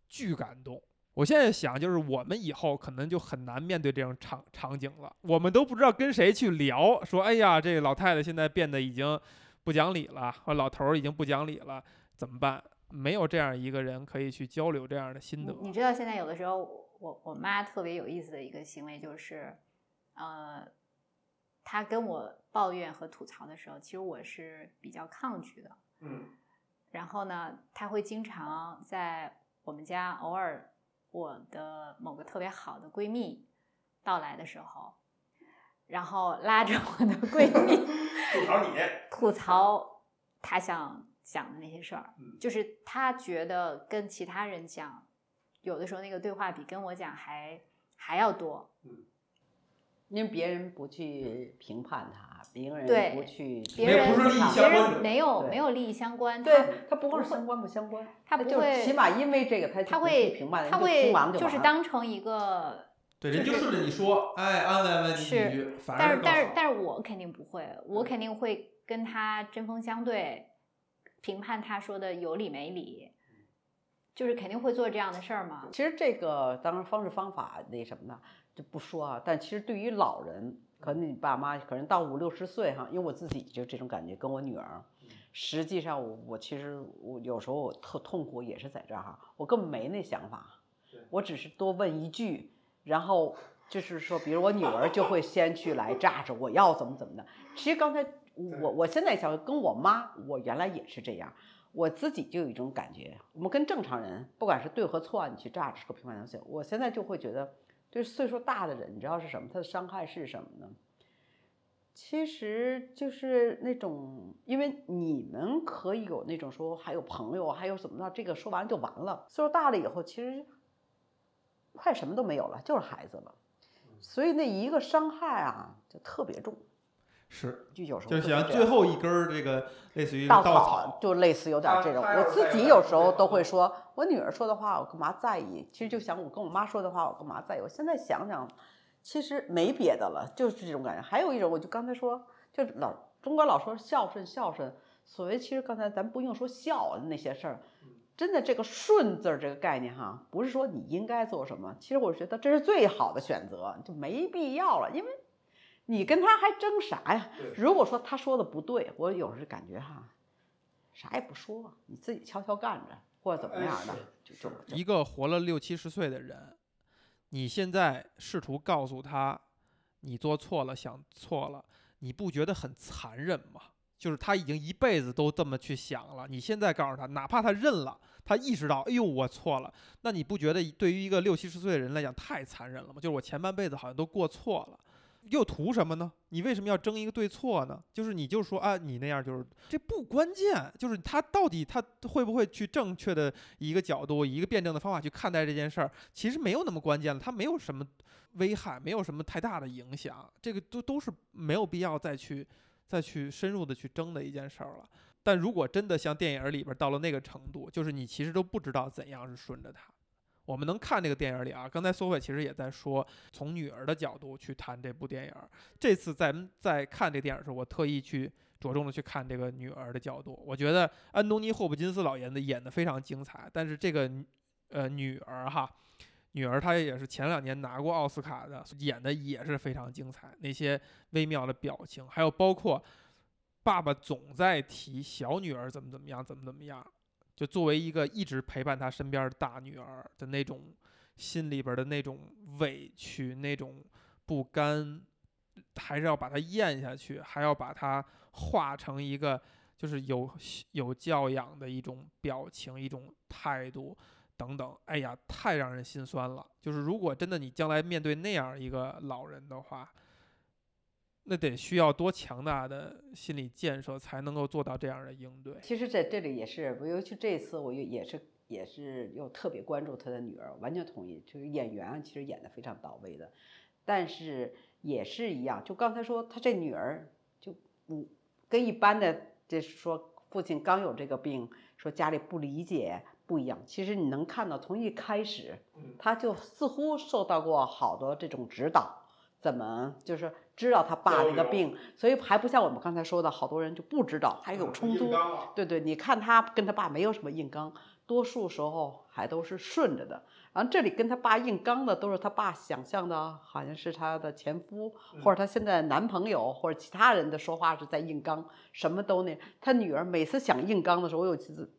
巨感动。我现在想，就是我们以后可能就很难面对这种场场景了。我们都不知道跟谁去聊，说：“哎呀，这个老太太现在变得已经不讲理了，或老头儿已经不讲理了，怎么办？”没有这样一个人可以去交流这样的心得。你知道，现在有的时候，我我妈特别有意思的一个行为就是，呃，她跟我抱怨和吐槽的时候，其实我是比较抗拒的。嗯。然后呢，她会经常在我们家偶尔。我的某个特别好的闺蜜到来的时候，然后拉着我的闺蜜吐槽你，吐槽她想讲的那些事儿，就是她觉得跟其他人讲，有的时候那个对话比跟我讲还还要多。嗯，因为别人不去评判他，别人不去，别人不是利益相关，没有没有利益相关，对他不会相关不相关，他不会，起码因为这个他他会评判，他会就是当成一个，对，人就顺着你说，哎，安慰安慰你几句，但是但是但是我肯定不会，我肯定会跟他针锋相对，评判他说的有理没理，就是肯定会做这样的事儿嘛。其实这个当然方式方法那什么的？就不说啊，但其实对于老人，可能你爸妈可能到五六十岁哈，因为我自己就这种感觉，跟我女儿，实际上我我其实我有时候我特痛苦也是在这儿哈，我根本没那想法，我只是多问一句，然后就是说，比如我女儿就会先去来炸着我要怎么怎么的。其实刚才我我现在想跟我妈，我原来也是这样，我自己就有一种感觉，我们跟正常人不管是对和错，你去炸着个评判东西，我现在就会觉得。对岁数大的人，你知道是什么？他的伤害是什么呢？其实就是那种，因为你们可以有那种说还有朋友，还有怎么着，这个说完就完了。岁数大了以后，其实快什么都没有了，就是孩子了。所以那一个伤害啊，就特别重。是，就有时候就会这样想最后一根儿这个类似于稻稻草，就类似有点他这种。我自己有时候都会说，我女儿说的话我干嘛在意？其实就想我跟我妈说的话我干嘛在意？我现在想想，其实没别的了，就是这种感觉。还有一种，我就刚才说，就老中国老说孝顺孝顺，所谓其实刚才咱不用说孝那些事儿。真的，这个“顺”字儿这个概念哈，不是说你应该做什么，其实我觉得这是最好的选择，就没必要了，因为你跟他还争啥呀？如果说他说的不对，我有时感觉哈，啥也不说，你自己悄悄干着，或者怎么哎样的，就就就一个活了六七十岁的人，你现在试图告诉他你做错了，想错了，你不觉得很残忍吗？就是他已经一辈子都这么去想了，你现在告诉他，哪怕他认了，他意识到，哎呦，我错了，那你不觉得对于一个六七十岁的人来讲太残忍了吗？就是我前半辈子好像都过错了。又图什么呢？你为什么要争一个对错呢？就是你就说啊，你那样就是这不关键，就是他到底他会不会去正确的一个角度，一个辩证的方法去看待这件事儿，其实没有那么关键了，它没有什么危害，没有什么太大的影响，这个都都是没有必要再去再去深入的去争的一件事儿了。但如果真的像电影里边到了那个程度，就是你其实都不知道怎样是顺着他。我们能看这个电影里啊，刚才苏菲其实也在说，从女儿的角度去谈这部电影。这次在在看这电影时候，我特意去着重的去看这个女儿的角度。我觉得安东尼·霍普金斯老爷子演的非常精彩，但是这个呃女儿哈，女儿她也是前两年拿过奥斯卡的，演的也是非常精彩。那些微妙的表情，还有包括爸爸总在提小女儿怎么怎么样，怎么怎么样。就作为一个一直陪伴他身边的大女儿的那种心里边的那种委屈、那种不甘，还是要把它咽下去，还要把它化成一个就是有有教养的一种表情、一种态度等等。哎呀，太让人心酸了。就是如果真的你将来面对那样一个老人的话，那得需要多强大的心理建设才能够做到这样的应对。其实在这里也是，尤其这次我也也是也是又特别关注他的女儿，完全同意，就是演员啊其实演的非常到位的，但是也是一样，就刚才说他这女儿就嗯跟一般的就是说父亲刚有这个病，说家里不理解不一样，其实你能看到从一开始，他就似乎受到过好多这种指导。怎么就是知道他爸那个病，所以还不像我们刚才说的，好多人就不知道，还有冲突。对对，你看他跟他爸没有什么硬刚，多数时候还都是顺着的。然后这里跟他爸硬刚的，都是他爸想象的，好像是他的前夫或者他现在男朋友或者其他人的说话是在硬刚，什么都那。他女儿每次想硬刚的时候，我有几次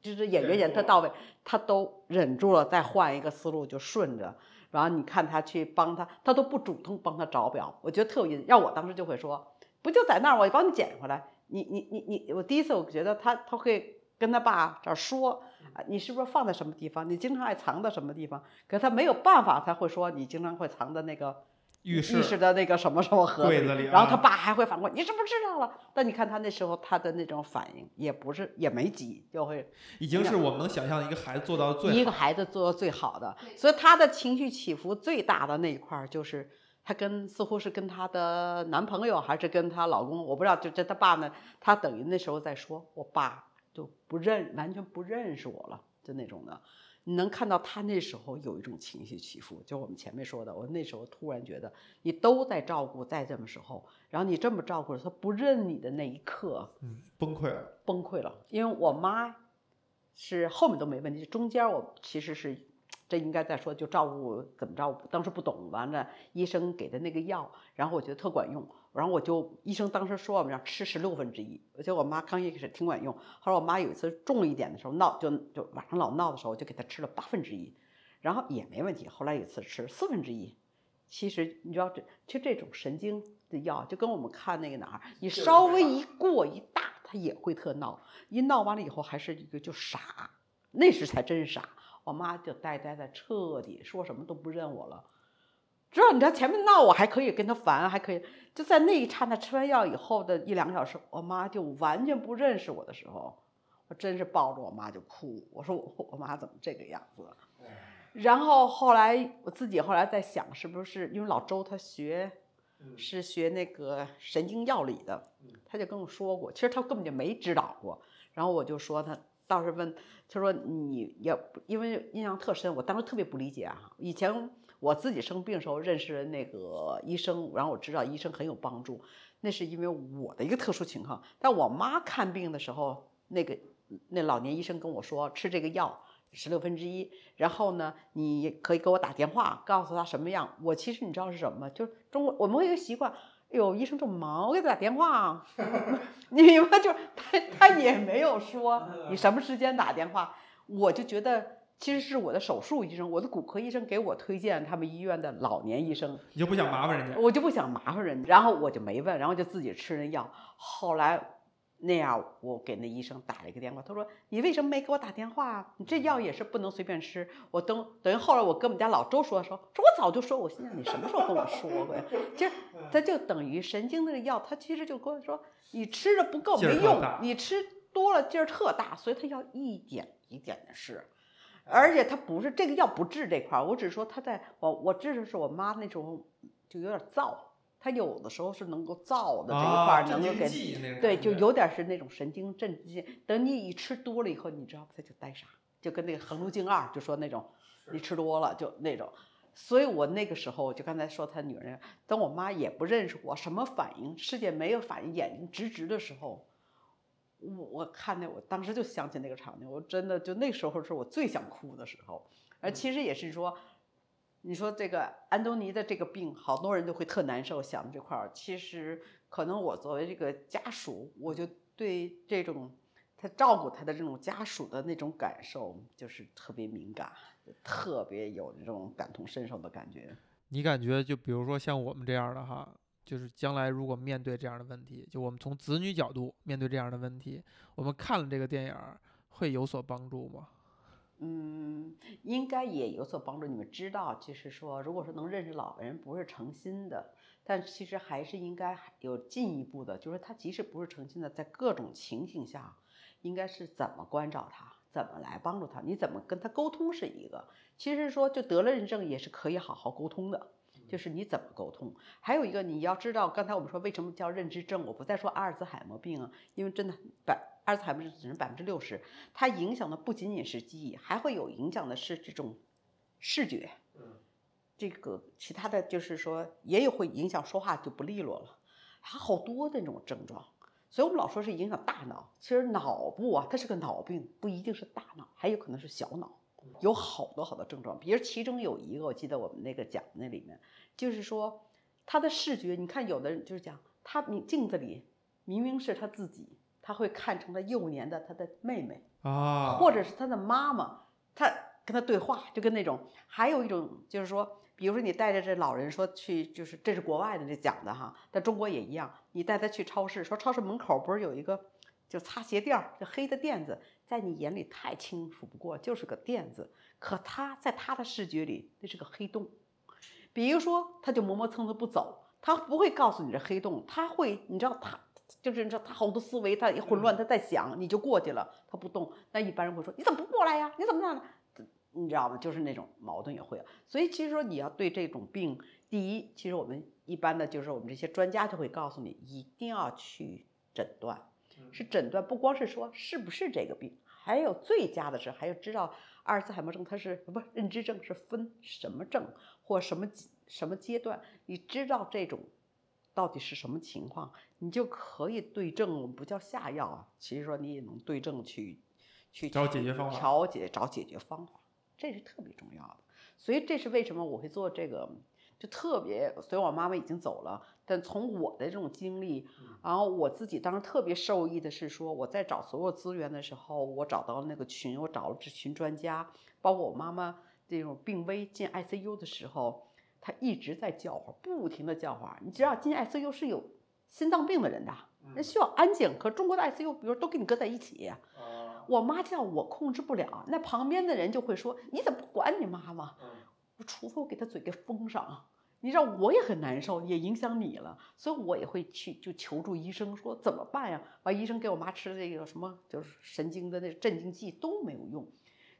就是演员演特到位，他都忍住了，再换一个思路就顺着。然后你看他去帮他，他都不主动帮他找表，我觉得特有意思。要我当时就会说，不就在那儿，我帮你捡回来。你你你你，我第一次我觉得他他会跟他爸这儿说，啊，你是不是放在什么地方？你经常爱藏在什么地方？可是他没有办法，他会说你经常会藏在那个浴室室的那个什么什么盒柜子里啊然后他爸还会反问你是不是知道了？但你看他那时候他的那种反应也不是也没急，就会已经是我们能想象一个孩子做到最好一个孩子做到最好的，所以他的情绪起伏最大的那一块儿就是他跟似乎是跟她的男朋友还是跟她老公，我不知道，就这她爸呢，他等于那时候在说，我爸就不认，完全不认识我了，就那种的。你能看到他那时候有一种情绪起伏，就我们前面说的，我那时候突然觉得你都在照顾，在这么时候，然后你这么照顾他不认你的那一刻，嗯，崩溃了，崩溃了。因为我妈是后面都没问题，中间我其实是这应该再说，就照顾怎么照顾，当时不懂，完了医生给的那个药，然后我觉得特管用，然后我就医生当时说我们要吃十六分之一，而且我妈刚一开始挺管用，后来我妈有一次重一点的时候闹，就就晚上老闹的时候，我就给她吃了八分之一，然后也没问题，后来有一次吃四分之一。其实你知道这，就这种神经的药，就跟我们看那个哪儿，你稍微一过一大，他也会特闹，一闹完了以后还是一个就傻，那时才真傻。我妈就呆呆的，彻底说什么都不认我了。知道你知道前面闹我还可以跟他烦，还可以就在那一刹那吃完药以后的一两个小时，我妈就完全不认识我的时候，我真是抱着我妈就哭。我说我我妈怎么这个样子？然后后来我自己后来在想，是不是因为老周他学是学那个神经药理的，他就跟我说过，其实他根本就没指导过。然后我就说他倒是问，他说你也因为印象特深，我当时特别不理解啊。以前我自己生病的时候认识那个医生，然后我知道医生很有帮助，那是因为我的一个特殊情况。但我妈看病的时候，那个那老年医生跟我说吃这个药。十六分之一，然后呢，你可以给我打电话，告诉他什么样。我其实你知道是什么吗？就是中国我们有一个习惯，哎呦，医生这么忙，我给他打电话，你明白？就他他也没有说你什么时间打电话，我就觉得其实是我的手术医生，我的骨科医生给我推荐他们医院的老年医生，你就不想麻烦人家，我就不想麻烦人家，然后我就没问，然后就自己吃那药，后来。那样，我给那医生打了一个电话，他说：“你为什么没给我打电话？你这药也是不能随便吃。”我等等于后来我跟我们家老周说说，说我早就说，我心想你什么时候跟我说过呀？其实他就等于神经那个药，他其实就跟我说，你吃的不够没用，你吃多了劲儿特大，所以他要一点一点的试。而且他不是这个药不治这块儿，我只是说他在我我治的是我妈那种就有点燥。他有的时候是能够燥的这一块，能够给对，就有点是那种神经镇静。等你一吃多了以后，你知道他就呆傻，就跟那个横路径二就说那种，你吃多了就那种。所以我那个时候就刚才说他女人，等我妈也不认识我，什么反应，世界没有反应，眼睛直直的时候，我我看见我当时就想起那个场景，我真的就那时候是我最想哭的时候，而其实也是说。你说这个安东尼的这个病，好多人都会特难受。想这块儿，其实可能我作为这个家属，我就对这种他照顾他的这种家属的那种感受，就是特别敏感，特别有这种感同身受的感觉。你感觉就比如说像我们这样的哈，就是将来如果面对这样的问题，就我们从子女角度面对这样的问题，我们看了这个电影会有所帮助吗？嗯，应该也有所帮助。你们知道，就是说，如果说能认识老人不是诚心的，但其实还是应该有进一步的，就是他即使不是诚心的，在各种情形下，应该是怎么关照他，怎么来帮助他，你怎么跟他沟通是一个。其实说就得了认证也是可以好好沟通的，就是你怎么沟通。还有一个你要知道，刚才我们说为什么叫认知症，我不再说阿尔兹海默病啊，因为真的百。阿尔茨海默症只是百分之六十，它影响的不仅仅是记忆，还会有影响的是这种视觉，这个其他的就是说也有会影响说话就不利落了，还好多的那种症状。所以我们老说是影响大脑，其实脑部啊，它是个脑病，不一定是大脑，还有可能是小脑，有好多好多症状。比如其中有一个，我记得我们那个讲那里面，就是说他的视觉，你看有的人就是讲他明镜子里明明是他自己。他会看成他幼年的他的妹妹啊，或者是他的妈妈，他跟他对话，就跟那种。还有一种就是说，比如说你带着这老人说去，就是这是国外的这讲的哈，在中国也一样。你带他去超市，说超市门口不是有一个就擦鞋垫儿，就黑的垫子，在你眼里太清楚不过，就是个垫子。可他在他的视觉里，那是个黑洞。比如说，他就磨磨蹭蹭不走，他不会告诉你这黑洞，他会，你知道他。就是你知道他好多思维，他一混乱，他在想，你就过去了，他不动。那一般人会说：“你怎么不过来呀？你怎么样？”你知道吗？就是那种矛盾也会。所以其实说你要对这种病，第一，其实我们一般的就是我们这些专家就会告诉你，一定要去诊断。是诊断，不光是说是不是这个病，还有最佳的是还要知道阿尔茨海默症它是不认知症是分什么症或什么什么阶段，你知道这种。到底是什么情况，你就可以对症，我们不叫下药啊。其实说你也能对症去，去找解决方法，调节找解决方法，这是特别重要的。所以这是为什么我会做这个，就特别。所以我妈妈已经走了，但从我的这种经历，然后我自己当时特别受益的是说，我在找所有资源的时候，我找到了那个群，我找了这群专家，包括我妈妈这种病危进 ICU 的时候。她一直在叫唤，不停的叫唤。你知道进 ICU 是有心脏病的人的，那需要安静。可中国的 ICU，比如都给你搁在一起。我妈叫我控制不了，那旁边的人就会说：“你怎么不管你妈妈？”除非我给他嘴给封上，你知道我也很难受，也影响你了，所以我也会去就求助医生，说怎么办呀？把医生给我妈吃的这个什么就是神经的那镇静剂都没有用。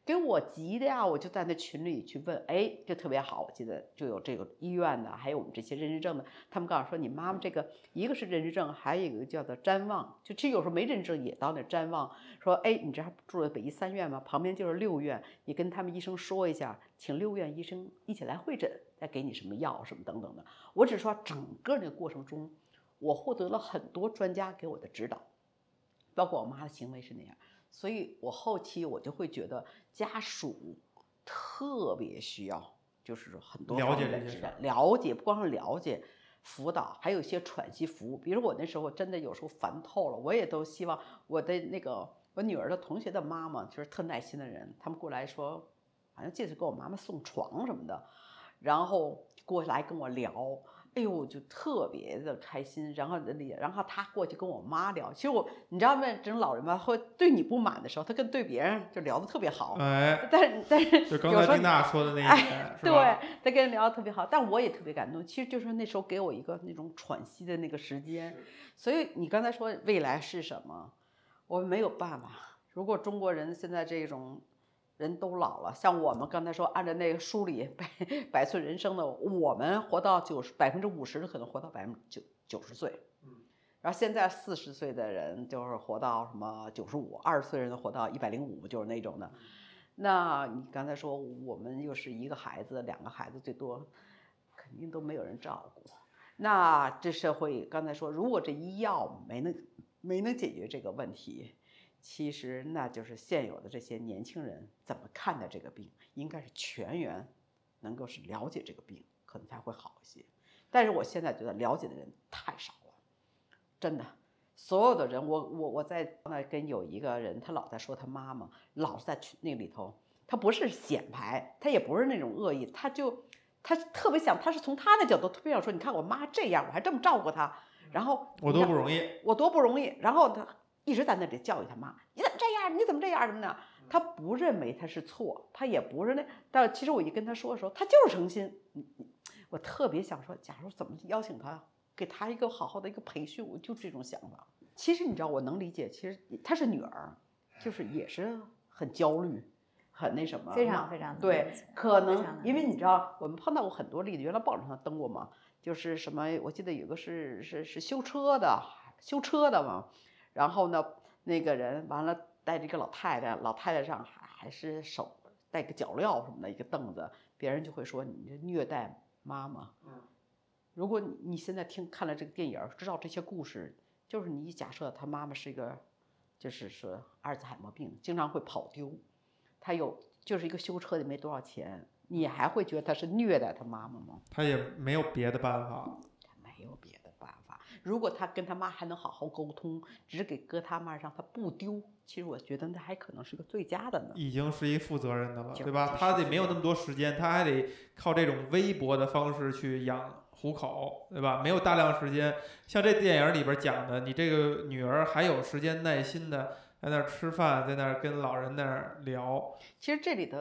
给我急的呀，我就在那群里去问，哎，就特别好，我记得就有这个医院的，还有我们这些认知症的，他们告诉说，你妈妈这个一个是认知症，还有一个叫做瞻望，就其实有时候没认知症也到那瞻望，说，哎，你这还住在北医三院吗？旁边就是六院，你跟他们医生说一下，请六院医生一起来会诊，再给你什么药什么等等的。我只说整个那个过程中，我获得了很多专家给我的指导，包括我妈的行为是那样。所以我后期我就会觉得家属特别需要，就是说很多了解这些事儿了解不光是了解，辅导，还有一些喘息服务。比如我那时候真的有时候烦透了，我也都希望我的那个我女儿的同学的妈妈就是特耐心的人，他们过来说，好像这次给我妈妈送床什么的，然后过来跟我聊。哎呦，我就特别的开心，然后里，然后他过去跟我妈聊。其实我，你知道吗？这种老人吧，会对你不满的时候，他跟对别人就聊得特别好。哎，但是但是就刚才丁娜说的那一哎点，是对？，他跟人聊得特别好，但我也特别感动。其实就是那时候给我一个那种喘息的那个时间。所以你刚才说未来是什么，我们没有办法。如果中国人现在这种人都老了，像我们刚才说按照那个书里百百岁人生的，我们活到九十百分之五十的可能活到百分之九九十岁。嗯然后现在四十岁的人就是活到什么九十五，二十岁人活到一百零五，就是那种的。那你刚才说我们又是一个孩子、两个孩子最多，肯定都没有人照顾。那这社会刚才说，如果这医药没能没能解决这个问题，其实那就是现有的这些年轻人怎么看待这个病，应该是全员能够是了解这个病，可能才会好一些。但是我现在觉得了解的人太少了，真的。所有的人，我我我在那跟有一个人，他老在说他妈妈，老是在群那里头，他不是显摆，他也不是那种恶意，他就他特别想，他是从他的角度特别想说，你看我妈这样，我还这么照顾她，然后我多不容易，我多不容易，然后他一直在那里教育他妈，你怎么这样？你怎么这样什么的？他不认为他是错，他也不是那，但其实我一跟他说的时候，他就是诚心。我特别想说，假如怎么邀请他，给他一个好好的一个培训，我就这种想法。其实你知道，我能理解，其实她是女儿，就是也是很焦虑，很那什么，非常非常对，可能因为你知道，我们碰到过很多例子，原来报纸上登过嘛，就是什么，我记得有个是是是修车的，修车的嘛，然后呢，那个人完了带着一个老太太，老太太上还还是手带个脚镣什么的一个凳子，别人就会说你这虐待妈妈。嗯如果你你现在听看了这个电影，知道这些故事，就是你假设他妈妈是一个，就是说阿尔兹海默病，经常会跑丢，他有就是一个修车的没多少钱，你还会觉得他是虐待他妈妈吗？他也没有别的办法。没有别。如果他跟他妈还能好好沟通，只给搁他妈让他不丢，其实我觉得那还可能是个最佳的呢。已经是一负责任的了，对吧？他得没有那么多时间，他还得靠这种微薄的方式去养糊口，对吧？没有大量时间，像这电影里边讲的，你这个女儿还有时间耐心的在那儿吃饭，在那儿跟老人那儿聊，其实这里头，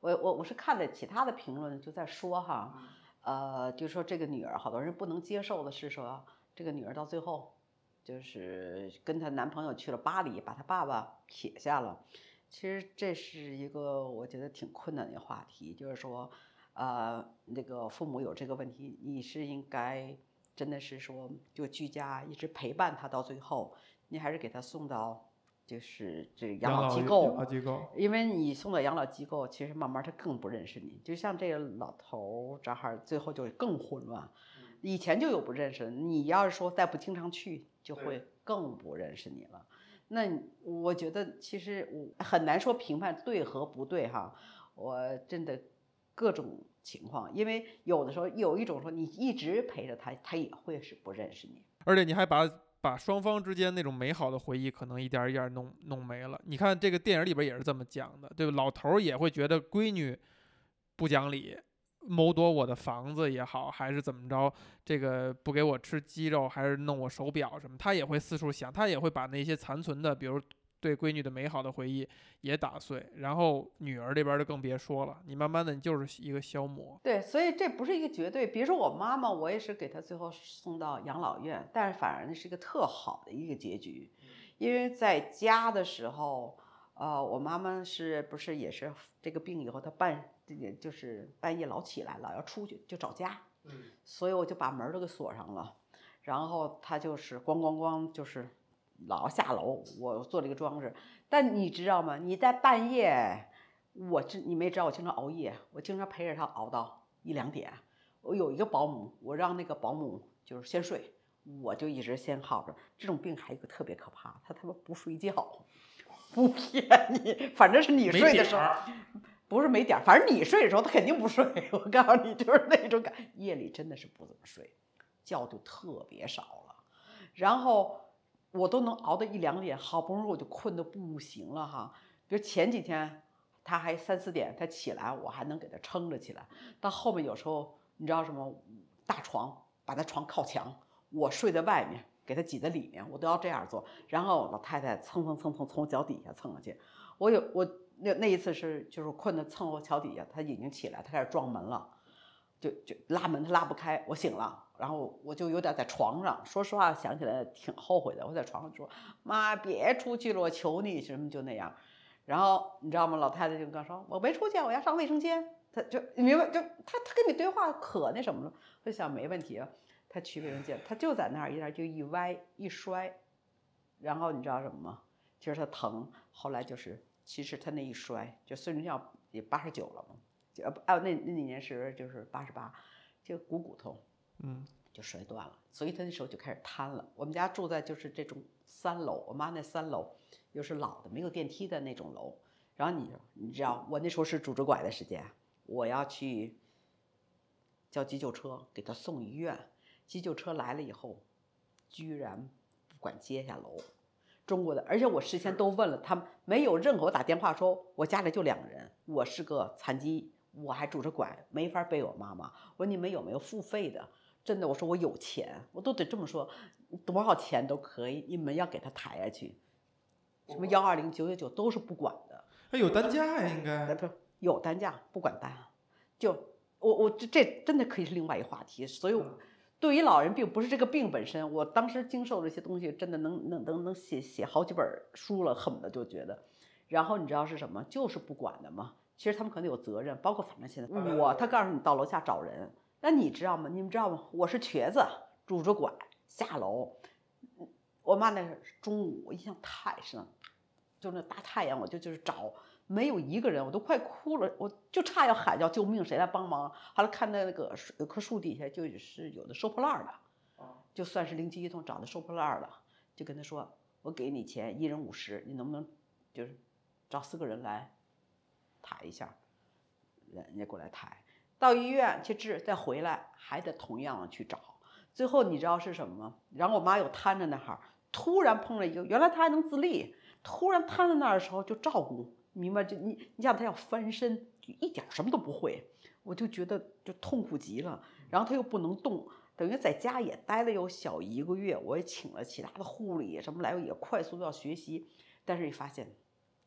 我我我是看了其他的评论，就在说哈，呃，就说这个女儿，好多人不能接受的是说，这个女儿到最后，就是跟她男朋友去了巴黎，把她爸爸撇下了。其实这是一个我觉得挺困难的话题，就是说，呃，那个父母有这个问题，你是应该真的是说就居家一直陪伴他到最后，你还是给他送到就是这个养老机构，养老机构，因为你送到养老机构，其实慢慢他更不认识你。就像这个老头儿，正好最后就更混乱。以前就有不认识，你要是说再不经常去，就会更不认识你了。那我觉得其实我很难说评判对和不对哈，我真的各种情况，因为有的时候有一种说你一直陪着他，他也会是不认识你。而且你还把把双方之间那种美好的回忆，可能一点儿一点儿弄弄没了。你看这个电影里边也是这么讲的，对吧？老头儿也会觉得闺女不讲理，谋夺我的房子也好，还是怎么着，这个不给我吃鸡肉，还是弄我手表什么，他也会四处想，他也会把那些残存的，比如对闺女的美好的回忆也打碎。然后女儿这边就更别说了，你慢慢的你就是一个消磨。对，所以这不是一个绝对。比如说我妈妈，我也是给她最后送到养老院，但是反而那是一个特好的一个结局，因为在家的时候，呃，我妈妈是不是也是这个病以后，她半也就是半夜老起来了，要出去就找家，嗯所以我就把门儿都给锁上了，然后他就是咣咣咣，就是老下楼，我做了一个装置。但你知道吗？你在半夜，我这你没知道，我经常熬夜，我经常陪着他熬到一两点。我有一个保姆，我让那个保姆就是先睡，我就一直先耗着。这种病还有一个特别可怕，他他妈不睡觉，不 骗你，反正是你睡的时候，儿不是没点儿，反正你睡的时候他肯定不睡。我告诉你，就是那种感，夜里真的是不怎么睡，觉就特别少了。然后我都能熬到一两点，好不容易我就困得不行了哈。比如前几天他还三四点他起来，我还能给他撑着起来。到后面有时候你知道什么，大床把他床靠墙，我睡在外面，给他挤在里面，我都要这样做。然后老太太蹭蹭蹭蹭从我脚底下蹭过去，我有我那那一次是就是困得蹭我脚底下，他已经起来，他开始撞门了，就就拉门他拉不开，我醒了，然后我就有点在床上，说实话想起来挺后悔的，我在床上说妈别出去了，我求你什么就那样，然后你知道吗？老太太就跟我说我没出去，我要上卫生间，他就你明白就他他跟你对话可那什么了，我想没问题啊，他去卫生间，他就在那儿一下就一歪一摔，然后你知道什么吗？其实他疼，后来就是其实他那一摔，就孙中孝也八十九了嘛，就啊那那年是就是八十八，就股骨头嗯就摔断了，所以他那时候就开始瘫了。我们家住在就是这种三楼，我妈那三楼又是老的没有电梯的那种楼，然后你你知道我那时候是拄着拐的时间，我要去叫急救车给他送医院，急救车来了以后，居然不管接下楼。中国的，而且我事先都问了，他们没有任何我打电话说，我家里就两个人，我是个残疾，我还拄着拐，没法背我妈妈。我说你们有没有付费的？真的，我说我有钱，我都得这么说，多少钱都可以，你们要给他抬下去，什么幺二零九九九都是不管的。哎，有担架呀，应该。哎不有担架不管单，就我我这这真的可以是另外一个话题，所以我对于老人病不是这个病本身，我当时经受这些东西，真的能能能能写写好几本书了，恨不得就觉得，然后你知道是什么？就是不管的嘛。其实他们可能有责任，包括反正现在我，他告诉你到楼下找人，那你知道吗？你们知道吗？我是瘸子，拄着拐下楼，我妈那是中午，我印象太深了，就那大太阳，我就就是找。没有一个人，我都快哭了，我就差要喊叫救命，谁来帮忙？后来看到那个树有棵树底下就是有的收破烂的，就算是灵机一动找的收破烂儿的，就跟他说：“我给你钱，一人五十，你能不能就是找四个人来抬一下？”人人家过来抬，到医院去治，再回来还得同样的去找。最后你知道是什么吗？然后我妈又瘫在那儿，突然碰了一个，原来她还能自立，突然瘫在那儿的时候就照顾。明白？就你，你想他要翻身，就一点什么都不会，我就觉得就痛苦极了。然后他又不能动，等于在家也待了有小一个月。我也请了其他的护理什么来，也快速要学习。但是一发现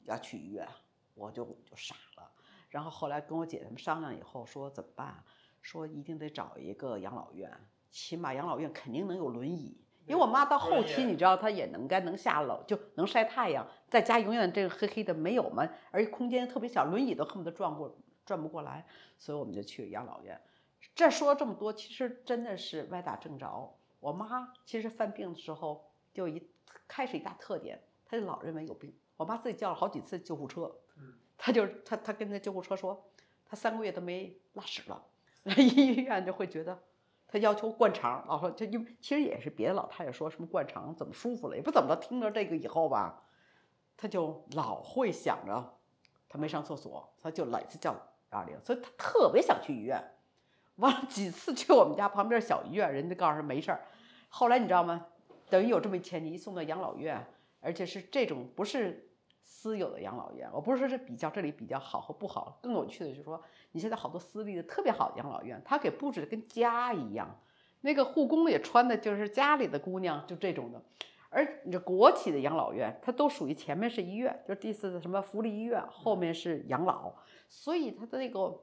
要去医院，我就就傻了。然后后来跟我姐他们商量以后说怎么办？说一定得找一个养老院，起码养老院肯定能有轮椅。因为我妈到后期，你知道她也能该能下楼，就能晒太阳，在家永远这个黑黑的没有嘛，而且空间特别小，轮椅都恨不得转过转不过来，所以我们就去养老院。这说了这么多，其实真的是歪打正着。我妈其实犯病的时候就一开始一大特点，她就老认为有病。我妈自己叫了好几次救护车，她就她她跟那救护车说，她三个月都没拉屎了，来医院就会觉得。他要求灌肠，老说就因为其实也是别的老太太说什么灌肠怎么舒服了，也不怎么着。听着这个以后吧，他就老会想着他没上厕所，他就老是叫幺二零，所以他特别想去医院。完了几次去我们家旁边小医院，人家告诉他没事儿。后来你知道吗？等于有这么一前提，送到养老院，而且是这种不是私有的养老院。我不是说这比较这里比较好和不好，更有趣的就是说。你现在好多私立的特别好的养老院，他给布置的跟家一样，那个护工也穿的就是家里的姑娘，就这种的。而你这国企的养老院，它都属于前面是医院，就是第四的什么福利医院，后面是养老，所以它的那个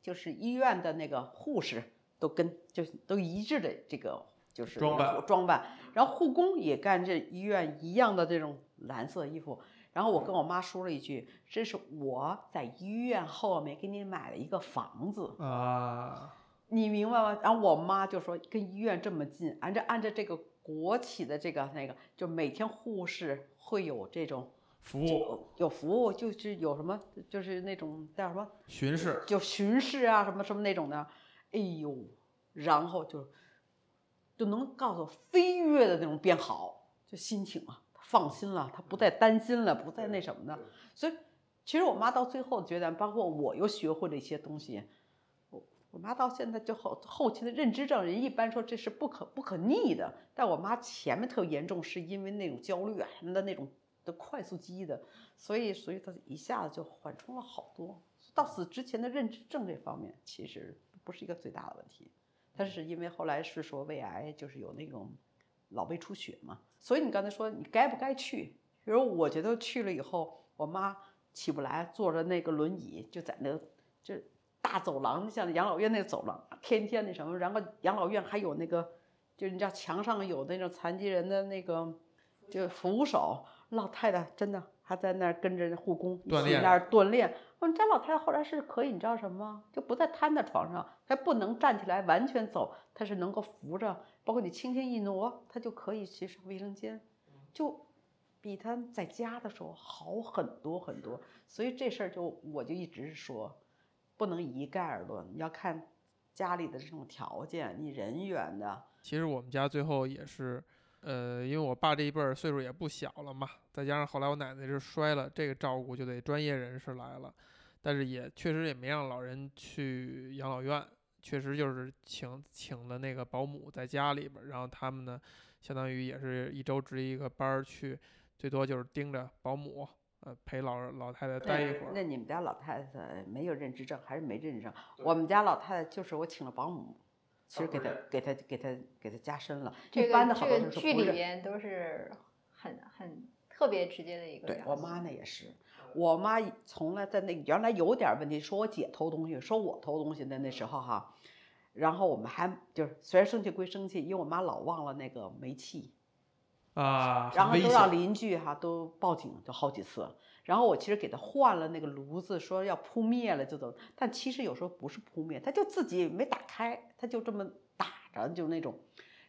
就是医院的那个护士都跟就是都一致的这个就是装扮装扮，然后护工也干这医院一样的这种蓝色衣服。然后我跟我妈说了一句：“这是我在医院后面给你买了一个房子。”啊，你明白吗？然后我妈就说跟医院这么近，按照按照这个国企的这个那个，就每天护士会有这种服务有服务，就是有什么就是那种叫什么巡视，就巡视啊什么什么那种的，哎呦，然后就就能告诉飞跃的那种变好，就心情啊放心了，他不再担心了，不再那什么的，所以其实我妈到最后觉得，包括我又学会了一些东西。我妈到现在就后后期的认知症，人一般说这是不可不可逆的，但我妈前面特严重，是因为那种焦虑啊什么的那种的快速记忆的，所以所以她一下子就缓冲了好多。到死之前的认知症这方面其实不是一个最大的问题，她是因为后来是说胃癌，就是有那种老胃出血嘛，所以你刚才说你该不该去？比如我觉得去了以后，我妈起不来，坐着那个轮椅就在那就大走廊，像养老院那个走廊，天天那什么，然后养老院还有那个，就是你知道墙上有那种残疾人的那个，就扶手，老太太真的还在那儿跟着护工一锻炼起那儿锻炼。我们家老太太后来是可以，你知道什么吗？就不再瘫在床上，她不能站起来完全走，她是能够扶着，包括你轻轻一挪，她就可以去上卫生间，就比她在家的时候好很多很多。所以这事儿就我就一直说，不能一概而论，要看家里的这种条件，你人员的。其实我们家最后也是，呃，因为我爸这一辈儿岁数也不小了嘛，再加上后来我奶奶是摔了，这个照顾就得专业人士来了，但是也确实也没让老人去养老院，确实就是请请了那个保姆在家里边儿，然后他们呢，相当于也是一周值一个班儿去，最多就是盯着保姆，呃，陪老老太太待一会儿。那你们家老太太没有认知症，还是没认知症？我们家老太太就是我请了保姆，其实给她给她给她给她加深了。这个一般的好多这个剧。里边都是很很特别直接的一个对我妈那也是，我妈从来在那原来有点问题，说我姐偷东西，说我偷东西的那时候哈，然后我们还就是虽然生气归生气，因为我妈老忘了那个煤气，啊，然后都让邻居哈都报警，就好几次。然后我其实给他换了那个炉子，说要扑灭了就走，但其实有时候不是扑灭，他就自己没打开，他就这么打着，就那种。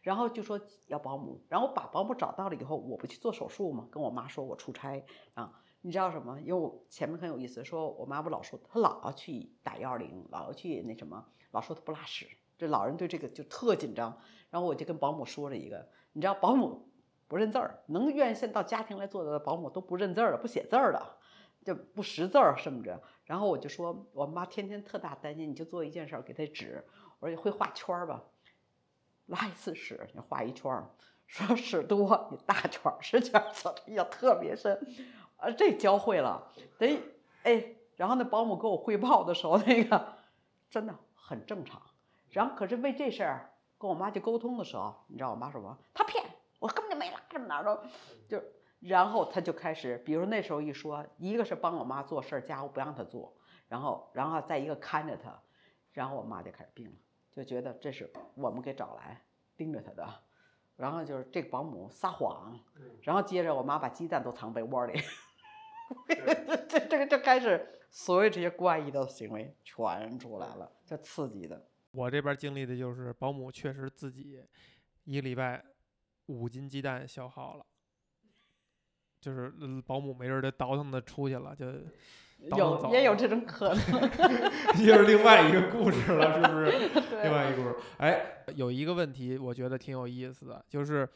然后就说要保姆，然后把保姆找到了以后，我不去做手术嘛，跟我妈说我出差啊，你知道什么？因为我前面很有意思，说我妈不老说她老要去打幺二零，老要去那什么，老说她不拉屎，这老人对这个就特紧张。然后我就跟保姆说了一个，你知道保姆不认字儿，能愿意现到家庭来做的保姆都不认字儿了，不写字儿了，就不识字儿什么着。然后我就说，我妈天天特大担心，你就做一件事儿，给她纸，我说你会画圈儿吧，拉一次屎你画一圈儿，说屎多你大圈儿，十圈儿做的要特别深，啊，这教会了，得哎，然后那保姆给我汇报的时候，那个真的很正常。然后可是为这事儿跟我妈去沟通的时候，你知道我妈说什么？她骗哪儿都，就然后他就开始，比如那时候一说，一个是帮我妈做事儿，家务不让她做，然后然后再一个看着她，然后我妈就开始病了，就觉得这是我们给找来盯着她的，然后就是这个保姆撒谎，然后接着我妈把鸡蛋都藏被窝里，这这个就开始所有这些怪异的行为全出来了，这刺激的。我这边经历的就是保姆确实自己一个礼拜五斤鸡蛋消耗了，就是呃保姆没人儿就倒腾的出去了，就有也有这种可能，又是另外一个故事了，是不是？对另外一个故事。哎，有一个问题我觉得挺有意思的，就是，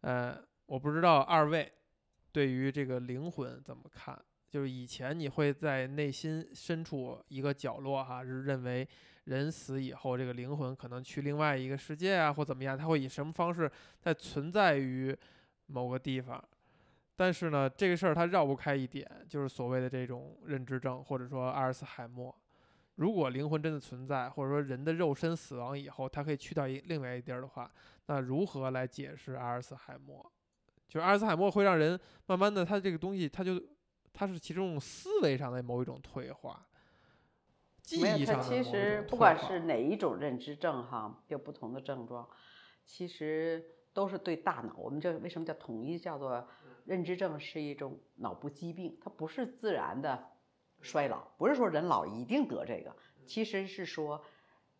呃，我不知道二位对于这个灵魂怎么看？就是以前你会在内心深处一个角落哈，是认为人死以后这个灵魂可能去另外一个世界啊，或怎么样，它会以什么方式在存在于某个地方。但是呢，这个事儿它绕不开一点，就是所谓的这种认知症，或者说阿尔茨海默。如果灵魂真的存在，或者说人的肉身死亡以后，它可以去到一另外一地儿的话，那如何来解释阿尔茨海默？就阿尔茨海默会让人慢慢的，他这个东西，他就它是其中思维上的某一种退化，记没有，它其实不管是哪一种认知症哈，有不同的症状，其实都是对大脑，我们这为什么叫统一叫做认知症是一种脑部疾病，它不是自然的衰老，不是说人老一定得这个，其实是说，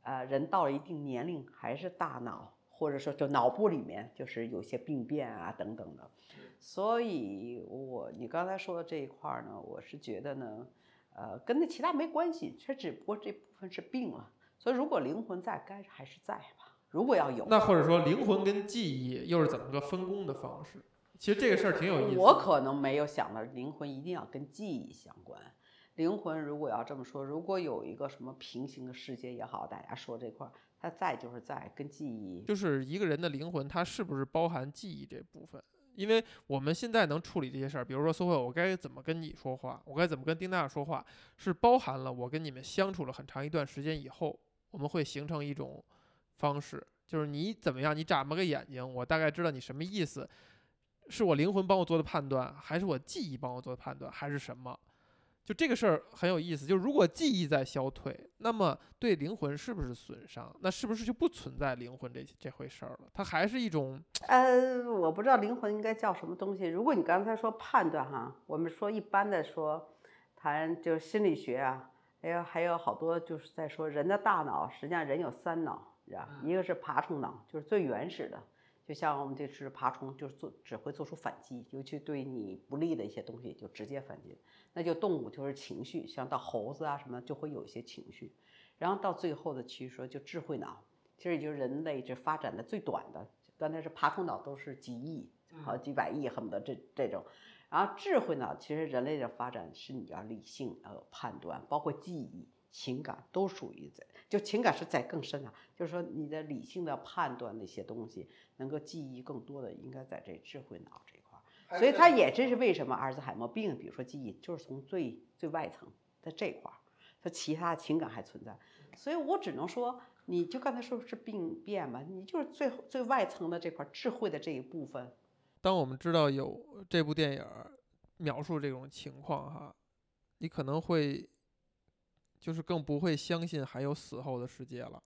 呃，人到了一定年龄，还是大脑或者说就脑部里面就是有些病变啊等等的。所以，我你刚才说的这一块儿呢，我是觉得呢，呃，跟那其他没关系，这只不过这部分是病了。所以，如果灵魂在，该还是在吧。如果要有，那或者说灵魂跟记忆又是怎么个分工的方式？其实这个事儿挺有意思。我可能没有想到灵魂一定要跟记忆相关。灵魂如果要这么说，如果有一个什么平行的世界也好，大家说这块儿，它在就是在跟记忆，就是一个人的灵魂，它是不是包含记忆这部分？因为我们现在能处理这些事儿，比如说苏慧，我该怎么跟你说话，我该怎么跟丁娜说话，是包含了我跟你们相处了很长一段时间以后，我们会形成一种方式，就是你怎么样，你眨巴个眼睛，我大概知道你什么意思，是我灵魂帮我做的判断，还是我记忆帮我做的判断，还是什么？就这个事儿很有意思，就如果记忆在消退，那么对灵魂是不是损伤？那是不是就不存在灵魂这这回事儿了？它还是一种……呃，我不知道灵魂应该叫什么东西。如果你刚才说判断哈，我们说一般的说，谈就是心理学啊，还有还有好多就是在说人的大脑，实际上人有三脑，是吧？一个是爬虫脑，就是最原始的。就像我们这只爬虫，就是做只会做出反击，尤其对你不利的一些东西就直接反击。那就动物就是情绪，像到猴子啊什么就会有一些情绪。然后到最后的其实说就智慧脑，其实也就是人类这发展的最短的，刚才是爬虫脑都是几亿，好几百亿恨不得这这种。然后智慧脑其实人类的发展是你要理性要有判断，包括记忆。情感都属于在，就情感是在更深啊，就是说你的理性的判断那些东西，能够记忆更多的应该在这智慧脑这一块儿，所以它也这是为什么阿尔兹海默病，比如说记忆就是从最最外层在这块儿，它其他情感还存在，所以我只能说，你就刚才说是病变嘛，你就是最最外层的这块智慧的这一部分。当我们知道有这部电影描述这种情况哈，你可能会。就是更不会相信还有死后的世界了。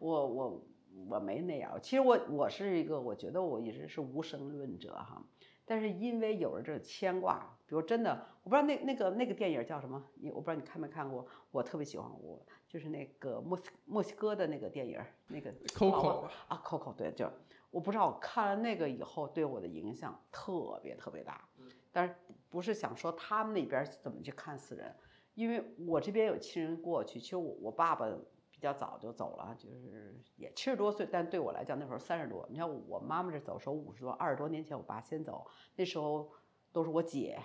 我我我没那样，其实我我是一个，我觉得我一直是无神论者哈。但是因为有了这牵挂，比如真的，我不知道那那个那个电影叫什么，你我不知道你看没看过，我特别喜欢，我就是那个墨西墨西哥的那个电影，那个 Coco 啊 Coco 对，就我不知道我看了那个以后对我的影响特别特别大。但是不是想说他们那边怎么去看死人。因为我这边有亲人过去，其实我我爸爸比较早就走了，就是也七十多岁，但对我来讲那时候三十多。你看我妈妈这走时候五十多，二十多年前我爸先走，那时候都是我姐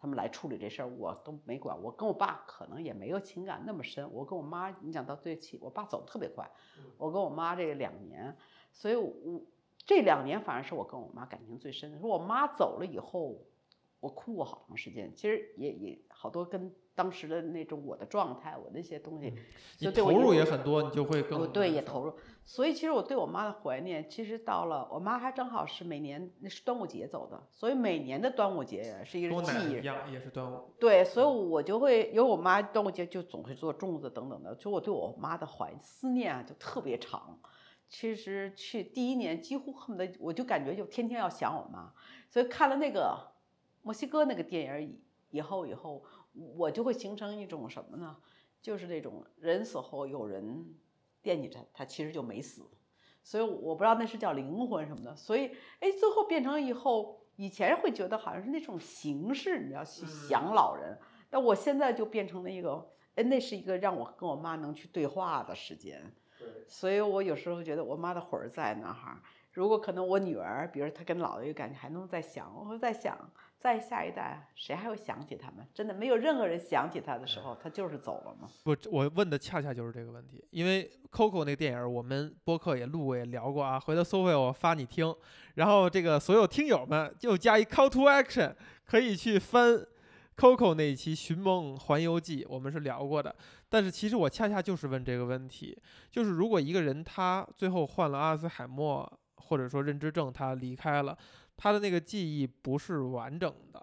他们来处理这事儿，我都没管。我跟我爸可能也没有情感那么深，我跟我妈，你讲到最起，我爸走的特别快，我跟我妈这两年，所以我这两年反而是我跟我妈感情最深的。说我妈走了以后，我哭过好长时间，其实也也好多跟。当时的那种我的状态，我那些东西，你投入也很多，你就会更对也投入。所以其实我对我妈的怀念，其实到了我妈还正好是每年那是端午节走的，所以每年的端午节是一个记忆。一样也是端午。对，所以我就会有我妈端午节就总会做粽子等等的，就我对我妈的怀思念啊就特别长。其实去第一年几乎恨不得我就感觉就天天要想我妈，所以看了那个墨西哥那个电影以以后以后。我就会形成一种什么呢？就是那种人死后有人惦记着他，其实就没死，所以我不知道那是叫灵魂什么的。所以，哎，最后变成以后，以前会觉得好像是那种形式，你要去想老人，但我现在就变成了一个，哎，那是一个让我跟我妈能去对话的时间。所以我有时候觉得我妈的魂儿在那哈。如果可能，我女儿，比如她跟姥爷有感情，还能再想，我会再想。再下一代，谁还会想起他们？真的没有任何人想起他的时候，他就是走了吗？不，我问的恰恰就是这个问题。因为 Coco 那个电影，我们播客也录过，也聊过啊。回头搜回我发你听。然后这个所有听友们就加一 Call to Action，可以去翻 Coco 那一期《寻梦环游记》，我们是聊过的。但是其实我恰恰就是问这个问题：就是如果一个人他最后患了阿尔兹海默，或者说认知症，他离开了。他的那个记忆不是完整的，